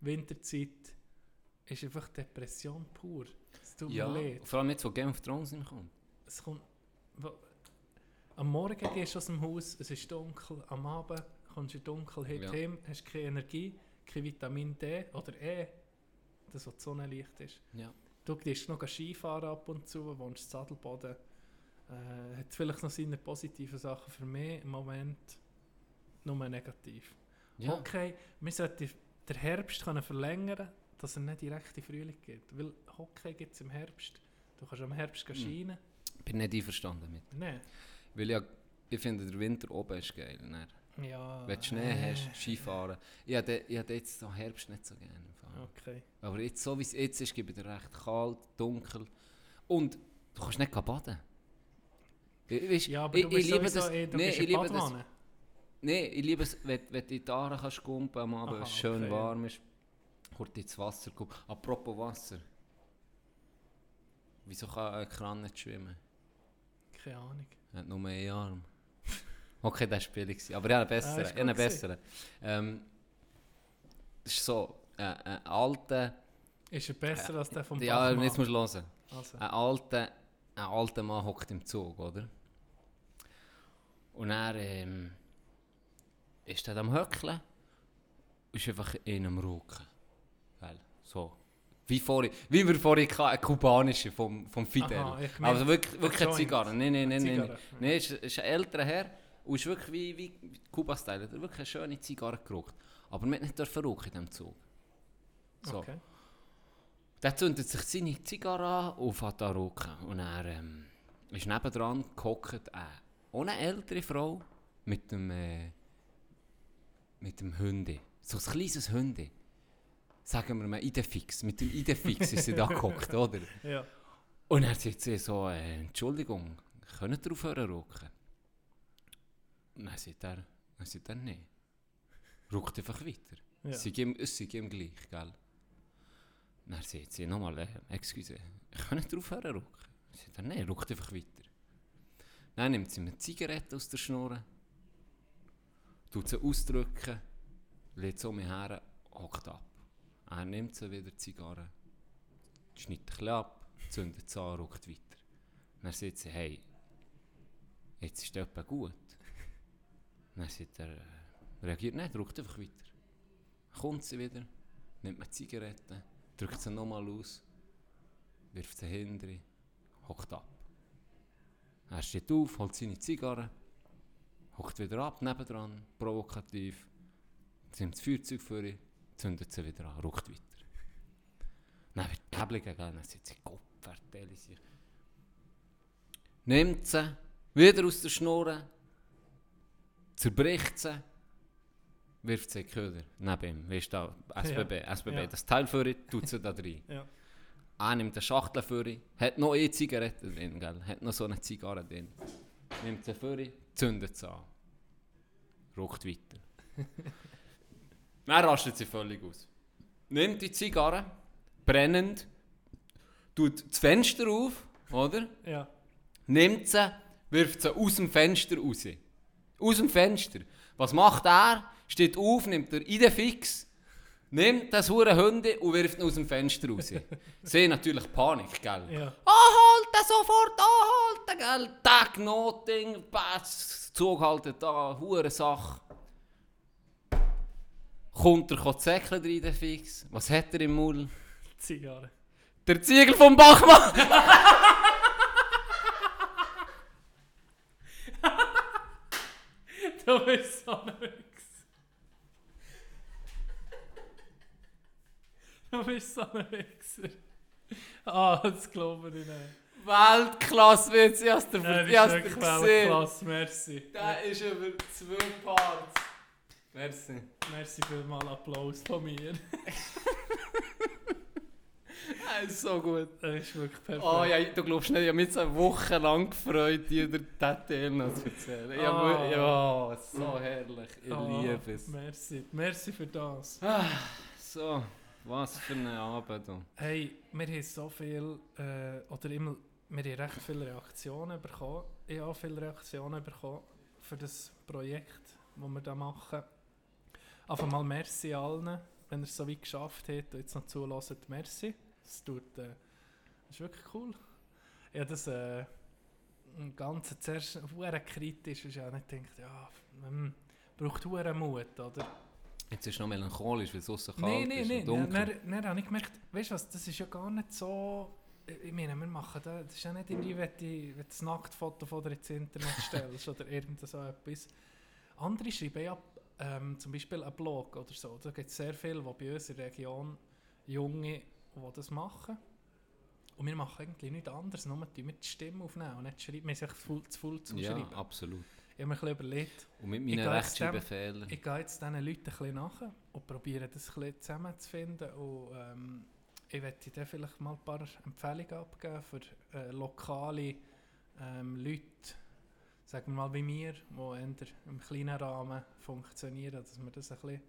Winterzeit ist einfach Depression pur. Es tut Ja, mir leid. vor allem jetzt, wo Game of Thrones nicht kommt. Es kommt, am Morgen gehst du aus dem Haus, es ist dunkel, am Abend kommst du in Dunkelheit Ja. heim, hast keine Energie, kein Vitamin D oder E, das was die Sonnenlicht ist. Ja. Du gehst noch Skifahren ab und zu, wohnst in Sadelboden. Äh, hat vielleicht noch seine positiven Sachen für mich im Moment, nur negativ. Ja. Okay, wir sollten den Herbst können verlängern dass er nicht direkt in Frühling geht. Weil Hockey gibt es im Herbst. Du kannst am Herbst Hm. gehen Schienen. Bin nicht einverstanden mit. Nein. Weil ja, ich finde, der Winter oben ist geil. Ne? Ja. Wenn du Schnee äh, hast, Skifahren. Ich habe ich jetzt so Herbst nicht so gerne. Okay. Aber jetzt, so wie es jetzt ist, ich dir recht kalt, dunkel. Und du kannst nicht baden. Ich, weißt, Ja, aber ich, du bist ich liebe das. eh, du nee, ich liebe das. Nee, ich liebe es, wenn, wenn du in die Aare kannst kumpen am Abend, wenn es schön okay. warm ist, kurz ins Wasser kommen. Apropos Wasser. Wieso kann ein Kran nicht schwimmen? Keine Ahnung. Er hat nur einen Arm. Okay, das war billig. Aber ich habe einen besseren. Ah, ich einen besseren. Ähm, das ist so äh, ein alter... Ist er besser als der vom Ja, Bachmann? jetzt musst du hören. Also. Ein alter, ein alter Mann hockt im Zug, oder? Und er ähm, ist dann am Höckeln und ist einfach in einem Rauchen. Gell? So. Wie, vorhin, wie wir vorhin hatten, eine kubanische vom, vom Fidel. Aha, meine, also wirklich, wirklich eine. Zigarre. Nein, nein, nein. Nein, nein ist, ist ein älterer Herr und ist wirklich wie, wie Kuba-Style. Er hat wirklich eine schöne Zigarre geraucht. Aber man nicht dürfen rauchen in diesem Zug. So. Okay. Der zündet sich seine Zigarre an und fährt an rauchen. Und er ähm, ist nebendran gehockt auch eine ältere Frau mit dem, äh, mit dem Hunde. So ein kleines Hunde. Sagen wir mal Idefix. Mit dem Idefix ist sie da gehockt, oder? Ja. Und er sagt sie so, äh, Entschuldigung, könnt ihr aufhören? Und dann sagt er, dann sagt er, nein. Raucht einfach weiter. Ja. Es sei ihm, es sei ihm gleich, gell? Dann sagt sie nochmal, äh, excuse, könnt ihr aufhören rauchen? Dann sagt er, nein, raucht einfach weiter. Dann nimmt sie eine Zigarette aus der Schnur, tut sie ausdrücken, lädt sie um mich her, hockt ab. Er nimmt sie wieder die Zigarre, schneidet ein ab, zündet sie an, raucht weiter. Dann sagt sie, hey, jetzt ist etwas gut. Dann sagt er, äh, reagiert nicht, raucht einfach weiter. Kommt sie wieder, nimmt mir die Zigarette, drückt sie nochmal aus, wirft sie hinter, hockt ab. Er steht auf, holt seine Zigarre, hockt wieder ab, nebendran, provokativ, nimmt das Feuerzeug vor, zündet sie wieder an, raucht weiter. Hebeln, gell? Dann sind sie Gott, vertelle sich. Nimmt sie, wieder aus der Schnur, zerbricht sie, wirft sie in Köder. Neben ihm, weißt du, da, SBB, SBB, ja. das Teil für ihn, tut sie da rein. Ja. Er nimmt eine Schachtel für ihn, hat noch eine Zigarette drin, gell? hat noch so eine Zigarre drin. Nimmt sie für ihn, zündet sie an. Raucht weiter. Dann rastet sie völlig aus. Nimmt die Zigarre, brennend, tut das Fenster auf, oder? Ja. Nimmt sie, wirft sie aus dem Fenster raus. Aus dem Fenster. Was macht er? Steht auf, nimmt er Idefix, nimmt das hure Hunde und wirft ihn aus dem Fenster raus. Sie natürlich Panik, gell? Ja. Anhalten, sofort anhalten, gell? Tag, Noting, Pass, Zug halten da, hure Sache. Kommt er, kommt säckeln rein, der Fix. Was hat er im Maul? Zigarre. Der Ziegel vom Bachmann! Du bist so ein Wichser. Du bist so ein Wichser. Ah, das glaube ich nicht. Weltklasse wird sie aus der Ja, ich hab's ist dir wirklich gesehen. Weltklasse, merci. Der ist über zwei Parts. Merci. Merci vielmals Applaus von mir. Das ist so gut. Das ist wirklich perfekt. Oh ja, du glaubst nicht, ich habe mich so eine Woche lang gefreut, dir den noch zu erzählen. Ich hab wirklich- ja, so herrlich. Ich Ah, liebe es. Merci, merci für das. Ah, so, was für ein Abend. du. Hey, wir haben so viel, äh, oder immer, wir haben recht viele Reaktionen bekommen. Ich habe viele Reaktionen bekommen für das Projekt, das wir da machen. Einfach mal merci allen, wenn ihr es so weit geschafft habt und jetzt noch zulässt. Merci. Das, tut, äh, das ist wirklich cool. Habe das äh, im Ganzen zuerst sehr kritisch, ich auch nicht gedacht, ja, hm, braucht hohen Mut, oder? Jetzt ist es noch melancholisch, weil es draussen kalt Nein, nein, ist nein. und dunkel. dann, dann habe ich gemerkt, weißt du was, das ist ja gar nicht so. Ich meine, wir machen das, das ist ja nicht irgendwie, wenn du, das Nacktfoto von dir ins Internet stellst oder irgend so etwas. Andere schreiben ja ähm, zum Beispiel einen Blog oder so. Da gibt es sehr viele, die bei uns in der Region Junge, die das machen. Und wir machen eigentlich nichts anderes, nur tun wir die Stimme aufnehmen und nicht schreiben. Wir sind voll, zu voll zum Ja, Schreiben. absolut. Ich habe mir ein bisschen überlegt, Und mit meinen Rechtschreibfehlern. ich gehe jetzt diesen Leuten ein bisschen nach und probiere das ein bisschen zusammenzufinden. Und ähm, ich werde dir vielleicht mal ein paar Empfehlungen abgeben für äh, lokale ähm, Leute, sagen wir mal wie mir, die im kleinen Rahmen funktionieren, dass wir das ein bisschen, ein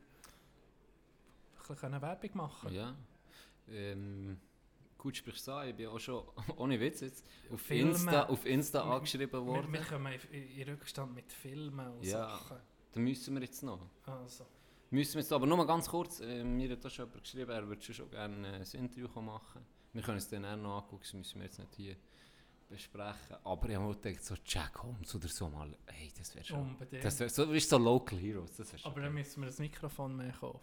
bisschen können Werbung machen Ja. Ähm, gut sprichst du an, ich bin auch schon, ohne Witz jetzt, auf Filme. Insta, auf Insta Wir- angeschrieben Wir, worden. wir kommen in, in Rückstand mit Filmen und Ja. Sachen. Da müssen wir jetzt noch. Also, Müssen wir jetzt aber nur mal ganz kurz, äh, mir hat das schon jemand geschrieben, er würde schon, gerne äh, ein Interview machen. Wir können es dann auch noch angucken, das müssen wir jetzt nicht hier besprechen. Aber ich habe mir gedacht, so Jack Holmes oder so mal, hey, das wäre schon... Unbedingt. Das wäre so, wie so Local Heroes, das wäre schon... aber dann müssen wir das Mikrofon mehr kaufen.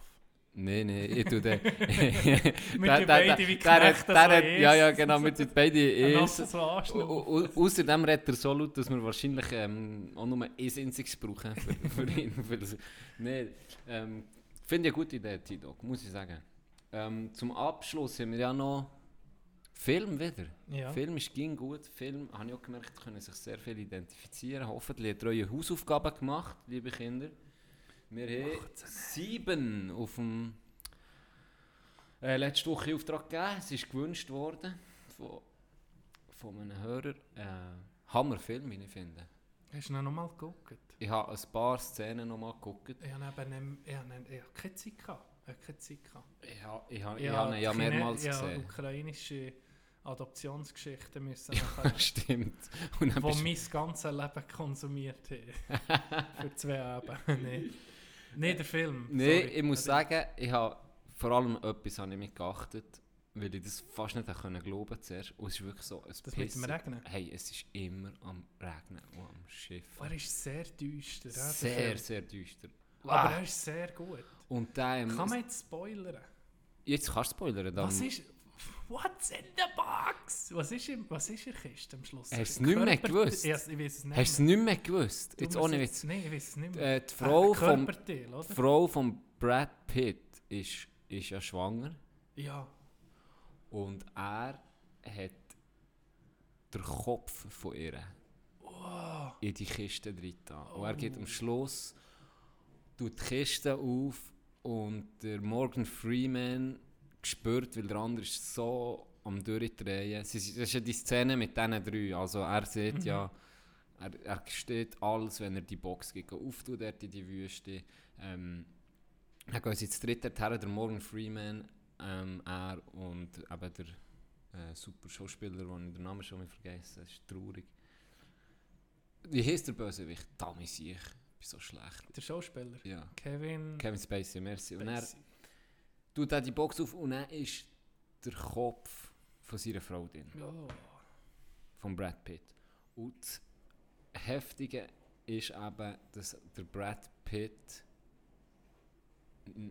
Nein, nein, ich tue den... Wir tun beide wie der, hat- Knechte der so hat- Ja, ja, genau, wir tun beide Ein es. nasses Anschnaufen. Außerdem redet er so laut, dass wir wahrscheinlich ähm, auch nur ein einziges brauchen für, für ihn. Nee, ähm, finde ich eine gute Idee, T-Dog, muss ich sagen. Ähm, zum Abschluss haben wir ja noch Film wieder. Ja. Film ist ging gut. Film, habe ich auch gemerkt, können sich sehr viel identifizieren. Hoffentlich habt ihr eure Hausaufgaben gemacht, liebe Kinder. Wir haben sieben auf dem äh, letzte Woche Auftrag gegeben. Es ist gewünscht worden von, von einem Hörer. Äh, Hammerfilm, wie ich finde. Hast du ihn noch mal geguckt? Ich habe ein paar Szenen nochmal geguckt. Ich habe habe habe keine Zeit gehabt. Ich habe keine Zeit gehabt. Ich habe, ich habe, ich habe ihn ja Chine- mehrmals habe gesehen. ukrainische Adoptionsgeschichten müssen nachher, Stimmt. Und dann wo mein ganzes Leben konsumiert haben. Für zwei Abende. Nein. Der Film. Nein, ich muss sagen, ich habe vor allem etwas habe ich mich geachtet, weil ich das fast nicht können glauben zuerst. Und es ist wirklich so, es Das mit dem. Regnen? Hey, es ist immer am Regnen und am Schiff. Er ist sehr düster. ja, der Sehr, Film. sehr düster. Aber Ah. er ist sehr gut. Und dann, Kann man jetzt spoilern? jetzt kannst du spoilern. Dann. Was ist... What's in the box? Was ist, im, was ist in der Kiste am Schluss? Hast du es nicht mehr gewusst? Ich, ich weiß es nicht Hast du es mehr. nicht mehr gewusst? Jetzt ohne jetzt- Witz. Nein, ich weiß es nicht mehr. Äh, die, Frau vom, die Frau von Brad Pitt ist, ist ja schwanger. Ja. Und er hat den Kopf von ihr Oh, in die Kiste drin. Und er geht am Oh. Schluss, tut die Kiste auf und der Morgan Freeman spürt, weil der andere ist so am Durchdrehen. Es ist- Das ist ja die Szene mit diesen drei. Also er sieht Mhm. ja, er, er steht alles, wenn er die Box geht, auftut, dort in die Wüste. Ähm, gehen sie jetzt dritte her, der Morgan Freeman, ähm, er und eben der äh, super Schauspieler, den ich den Namen schon mal vergessen das ist traurig. Wie heißt der Bösewicht? Dammi ich, bin so schlecht. der Schauspieler. Ja. Kevin. Kevin Spacey, merci. Und er Spacey. Tut er die Box auf und dann ist der Kopf von seiner Frau drin, Oh. von Brad Pitt. Und das Heftige ist eben, dass der Brad Pitt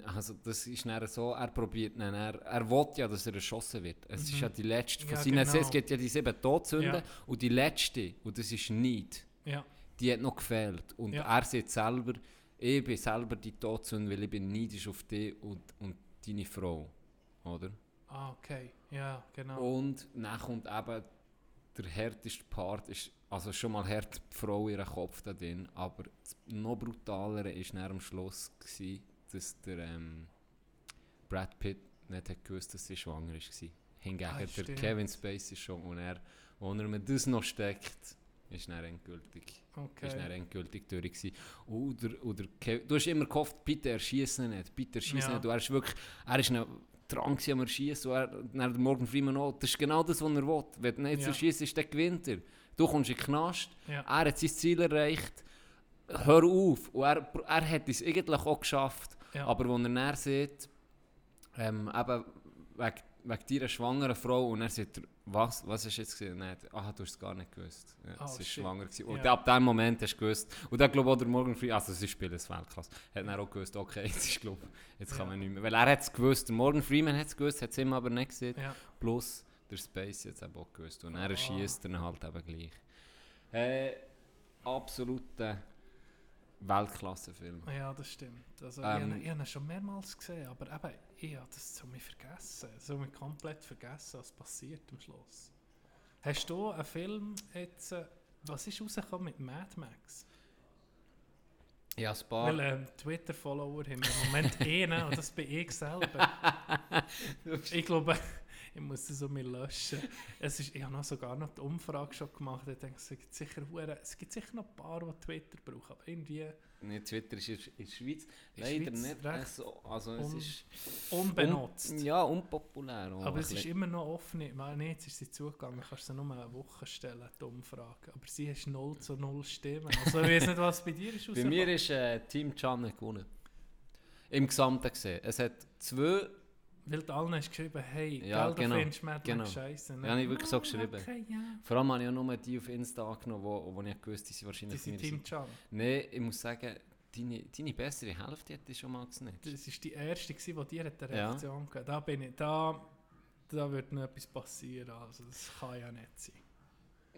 also das ist dann so, er probiert dann, er, er will ja, dass er erschossen wird. Es ist Mhm. ja die letzte von Ja, seinen genau. es gibt ja die sieben Todsünden Ja. und die letzte, und das ist nicht, Ja. die hat noch gefehlt. Und er sieht selber, ich bin selber die Todsünde, weil ich bin neidisch auf dich und, und deine Frau. Oder? Ah, okay. Ja, genau. Und dann kommt eben der härteste Part, ist, also schon mal hart die Frau ihren Kopf da drin, aber das noch brutalere war am Schluss, gewesen, dass der ähm, Brad Pitt nicht hat gewusst, dass sie schwanger war. Hingegen Ah, der. Kevin Spacey schon und er, wo er mir das noch steckt, ist dann endgültig, Okay. ist dann endgültig durch gewesen. Oder, oder du hast immer gehofft, bitte erschieß ihn nicht, bitte erschieß Ja. nicht. Du, er ist wirklich, er ist dran am Erschießen und er, dann Morgan Freeman auch, das ist genau das, was er will. Wenn du nicht Ja. erschießt, ist, dann gewinnt er. Du kommst in den Knast, Ja. er hat sein Ziel erreicht, hör auf. Und er, er hat es eigentlich auch geschafft. Ja. Aber wenn er dann sieht, ähm, eben wegen, wegen deiner schwangeren Frau, und er sagt, was, was ist jetzt gesehen? Nein, ah, du hast es gar nicht gewusst. Ja, Oh, sie ist shit. schwanger gewesen. Und Ja. ab dem Moment hast du gewusst. Und dann glaube ich auch der Morgan Freeman, also sie spielen es Weltklasse, hat dann auch gewusst, okay, jetzt ist glaube jetzt kann Ja. man nicht mehr. Weil er hat es gewusst, der Morgan Freeman hat es gewusst, hat es ihm aber nicht gesehen. Ja. Plus der Space hat es eben auch gewusst. Und er Ah. erschießt dann halt eben gleich. Äh, absoluter Weltklasse-Film. Ja, das stimmt. Also, Ähm, ich habe ich habe ihn schon mehrmals gesehen, aber eben, ich habe das so mich vergessen. So mich komplett vergessen, was passiert am Schluss. Hast du einen Film jetzt, äh, was ist rausgekommen mit Mad Max? Ja, ein paar. Weil ähm, Twitter-Follower haben im Moment einen und das bin ich selber. ich glaube, ich muss das so mir löschen. Es ist, ich habe noch sogar noch die Umfrage schon gemacht. Ich denke, es gibt sicher, es gibt sicher noch ein paar, die Twitter brauchen, aber irgendwie Nee, Twitter ist in der Schweiz leider Schweiz nicht recht so. Also es un- ist unbenutzt. Un, ja, unpopulär. Aber es ist immer noch offen. Meine, jetzt ist sie zugegangen, kannst du sie nur eine Woche stellen, die Umfrage. Aber sie hast 0 zu 0 Stimmen. Also ich weiß nicht, was bei dir ist Bei mir ist äh, Team Can gewonnen. Im Gesamten gesehen. Es hat zwei. Weil du allen hast geschrieben, hey, Ja, gell, genau, du findest Max genau. scheiße. Ja, habe ich wirklich so geschrieben. Okay, ja. Vor allem habe ich auch nur die auf Insta angenommen, wo, wo ich gewusst die sind Die wahrscheinlich sind mir Team Can. Nein, ich muss sagen, deine, deine bessere Hälfte hätte ich schon mal gesnitcht. Das war die erste, die dir eine Ja. Reaktion gegeben Da bin ich, da, da wird noch etwas passieren. Also das kann ja nicht sein.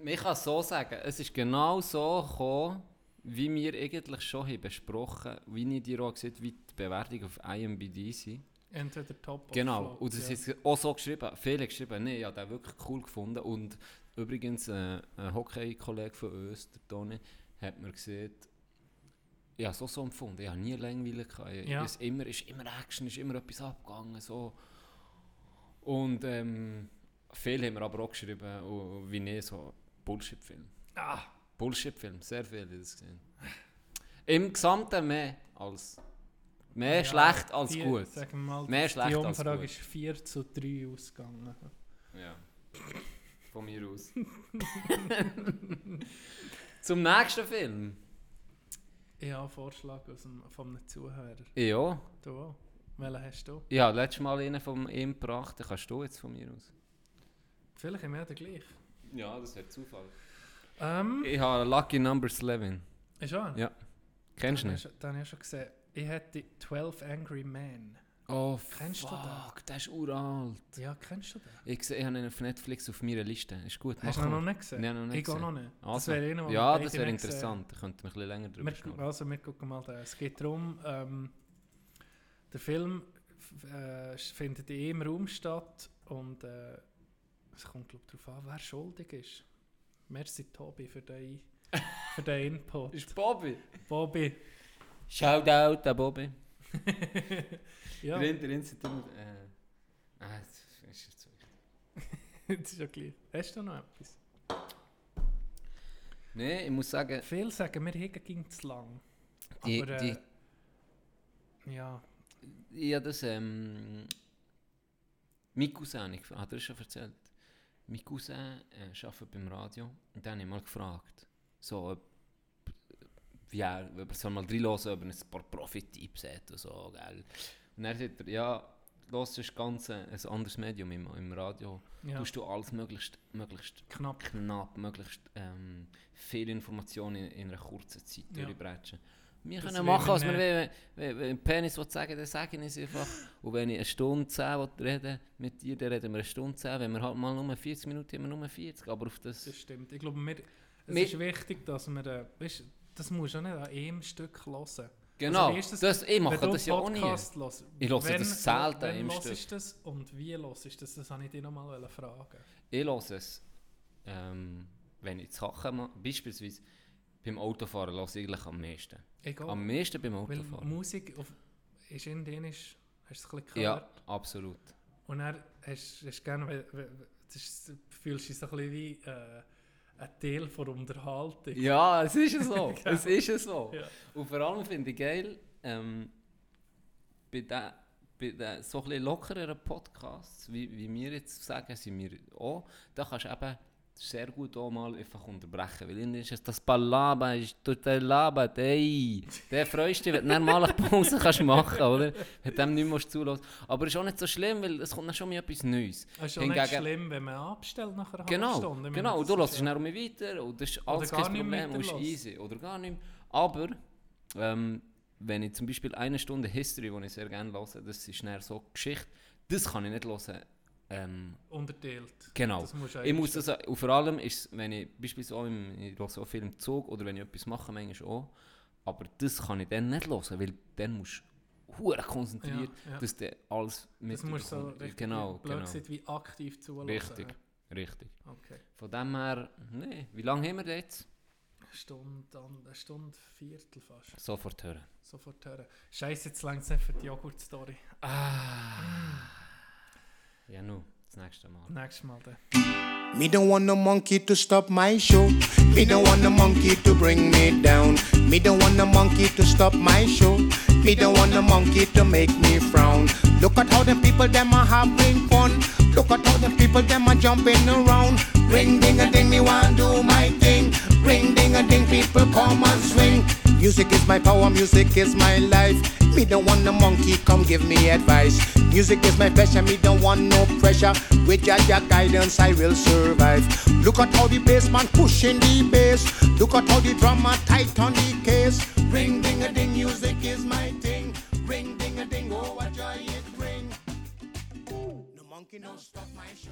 Ich kann es so sagen, es ist genau so gekommen, wie wir eigentlich schon haben besprochen haben, wie ich dir auch gesagt wie die Bewertung auf IMBD sind. Entweder top oder Genau, und das ja. ist auch so geschrieben, viele geschrieben, nee, ich habe den wirklich cool gefunden und übrigens äh, ein Hockey-Kollege von uns, der Toni, hat mir gesagt, ich habe es auch so empfunden, ich habe nie langweilig gehabt, Ich- Ja. es immer, ist immer Action, ist immer etwas abgegangen, so. Und ähm, viele haben mir aber auch geschrieben, oh, wie ich so, Bullshit-Film. Ah, Bullshit-Film, sehr viele haben das gesehen. Im Gesamten mehr als, mehr ja, schlecht als vier- gut. Sagen wir mal, Mehr die schlecht als Umfrage gut. ist 4 zu 3 ausgegangen. Ja. Von mir aus. Zum nächsten Film. Ich habe einen Vorschlag aus dem, von einem Zuhörer. Ja. Du auch? Welchen hast du? Ja, letztes Mal einen von ihm gebracht, den kannst du jetzt von mir aus. Vielleicht haben wir den gleich. Ja, das wäre Zufall. Ähm, Ich habe Lucky Number 11. ist schon? Ja. Kennst du nicht? Den habe ich schon gesehen. Ich hätte 12 Angry Men. Oh, Kennst du den? fuck, der ist uralt. Ja, kennst du den? Ich sehe, ich habe ihn auf Netflix auf meiner Liste. Ist gut. Hast du ihn noch nicht gesehen? Nein, noch nicht Ich gesehen. noch nicht. Das Also, wäre einer, ja, das wäre interessant. Da könnten wir ein bisschen länger drüber Wir, schauen. also wir gucken mal den. Es geht darum, ähm, der Film äh, findet in einem Raum statt Und äh, es kommt glaube ich darauf an, wer schuldig ist. Merci Tobi für den, für den Input. Ist Bobby. Bobby. Shoutout an Bobby. Ja, Der der Instant immer. Äh, ah, das ist jetzt so wichtig. das ist ja gleich. Hast du noch etwas? Nein, ich muss sagen, Viele sagen, wir hegen ging zu lang. die, Aber, die, äh, ja, ich habe das, ähm, mein Cousin, ich hat er das schon erzählt, mein Cousin äh, arbeitet beim Radio und dann habe ich mal gefragt, so, ob, er, ob er soll mal reinhören, ob er ein paar Profi-Tipps hat und so, gell. Und dann sagt er, ja, los ist ganz ein, ein anderes Medium im, im Radio, ja. tust du alles möglichst, möglichst knapp. knapp, möglichst ähm, viele Informationen in, in einer kurzen Zeit Ja. durchbrechen. Wir Das können machen, man was wir wollen. Wenn, wenn ein Penis will sagen dann sage ich es einfach. Und wenn ich eine Stunde 10 will reden mit dir, dann reden wir eine Stunde 10. Wenn wir halt mal nur 40 Minuten haben, wir nur 40. Aber auf das... Das stimmt. Ich glaube, wir, es Wir- ist wichtig, dass wir, äh, weißt, das musst du nicht an einem Stück hören. Genau, Also, ist das, ich mache das ja auch nie. Hörst, Ich höre das selten wenn im Stück. das und wie hörst du das? Das wollte ich dich nochmal fragen. Ich höre es, ähm, wenn ich Sachen mache, beispielsweise beim Autofahren höre ich eigentlich am meisten. Egal. Am meisten beim Weil Autofahren. Musik auf, ist indienisch, hast du es ein bisschen Ja, gehört? absolut. Und dann hast du gerne, weil- weil- das ist, fühlst du dich so ein bisschen wie äh, ein Teil der Unterhaltung. Ja, es ist so. Es ist so. Ja. Und vor allem finde ich geil, ähm, bei den, bei den so ein bisschen lockereren Podcasts, wie, wie wir jetzt sagen, sind wir auch, da kannst du eben sehr gut auch mal einfach unterbrechen. Weil dann ist es das Palaba, ist total labert, ey. Der freust dich, wenn du mal eine Pause kannst machen oder? Wenn du dem nicht mehr zulassen Aber es ist auch nicht so schlimm, weil es kommt dann schon mal etwas Neues. Es ist auch nicht schlimm, wenn man abstellt nach einer Genau, Stunde. Genau. Und du lässt ja- dann um weiter und das ist alles kein Problem, und ist easy. Oder gar nicht mehr. Aber ähm, wenn ich zum Beispiel eine Stunde History, die ich sehr gerne höre, das ist dann so Geschichte, das kann ich nicht hören. Ähm, Unterteilt. genau. Ich muss das, und vor allem ist wenn ich beispielsweise auch im, ich höre so viel im Zug oder wenn ich etwas mache, manchmal auch, aber das kann ich dann nicht hören, weil dann musst du hure konzentriert, Ja, ja. dass du alles Das musst so richtig, Genau, blöd genau. gesagt, wie aktiv zuhören. Richtig, richtig. Okay. Von dem her, nee, wie lange haben wir jetzt? Eine Stunde, eine Stunde, Viertel fast. Sofort hören. Sofort hören. Scheiße, jetzt langsam für die Joghurt-Story. Ja, nu, das nächste Mal. Nächstes Mal dann. Me don't want no monkey to stop my show. Me don't want no monkey to bring me down. Me don't want no monkey to stop my show. Me don't want no monkey to make me frown. Look at how them people them are having fun. Look at how them people them are jumping around. Ring ding a ding, me want do my thing. Ring ding a ding, people come and swing. Music is my power, music is my life. Me don't want no monkey, come give me advice. Music is my passion, me don't want no pressure. With your, your guidance, I will survive. Look at how the bass man pushing the bass. Look at how the drummer tight on the Ring ding a ding, music is my thing. Ring ding a ding, oh what joy it bring. No monkey no stop my shoe.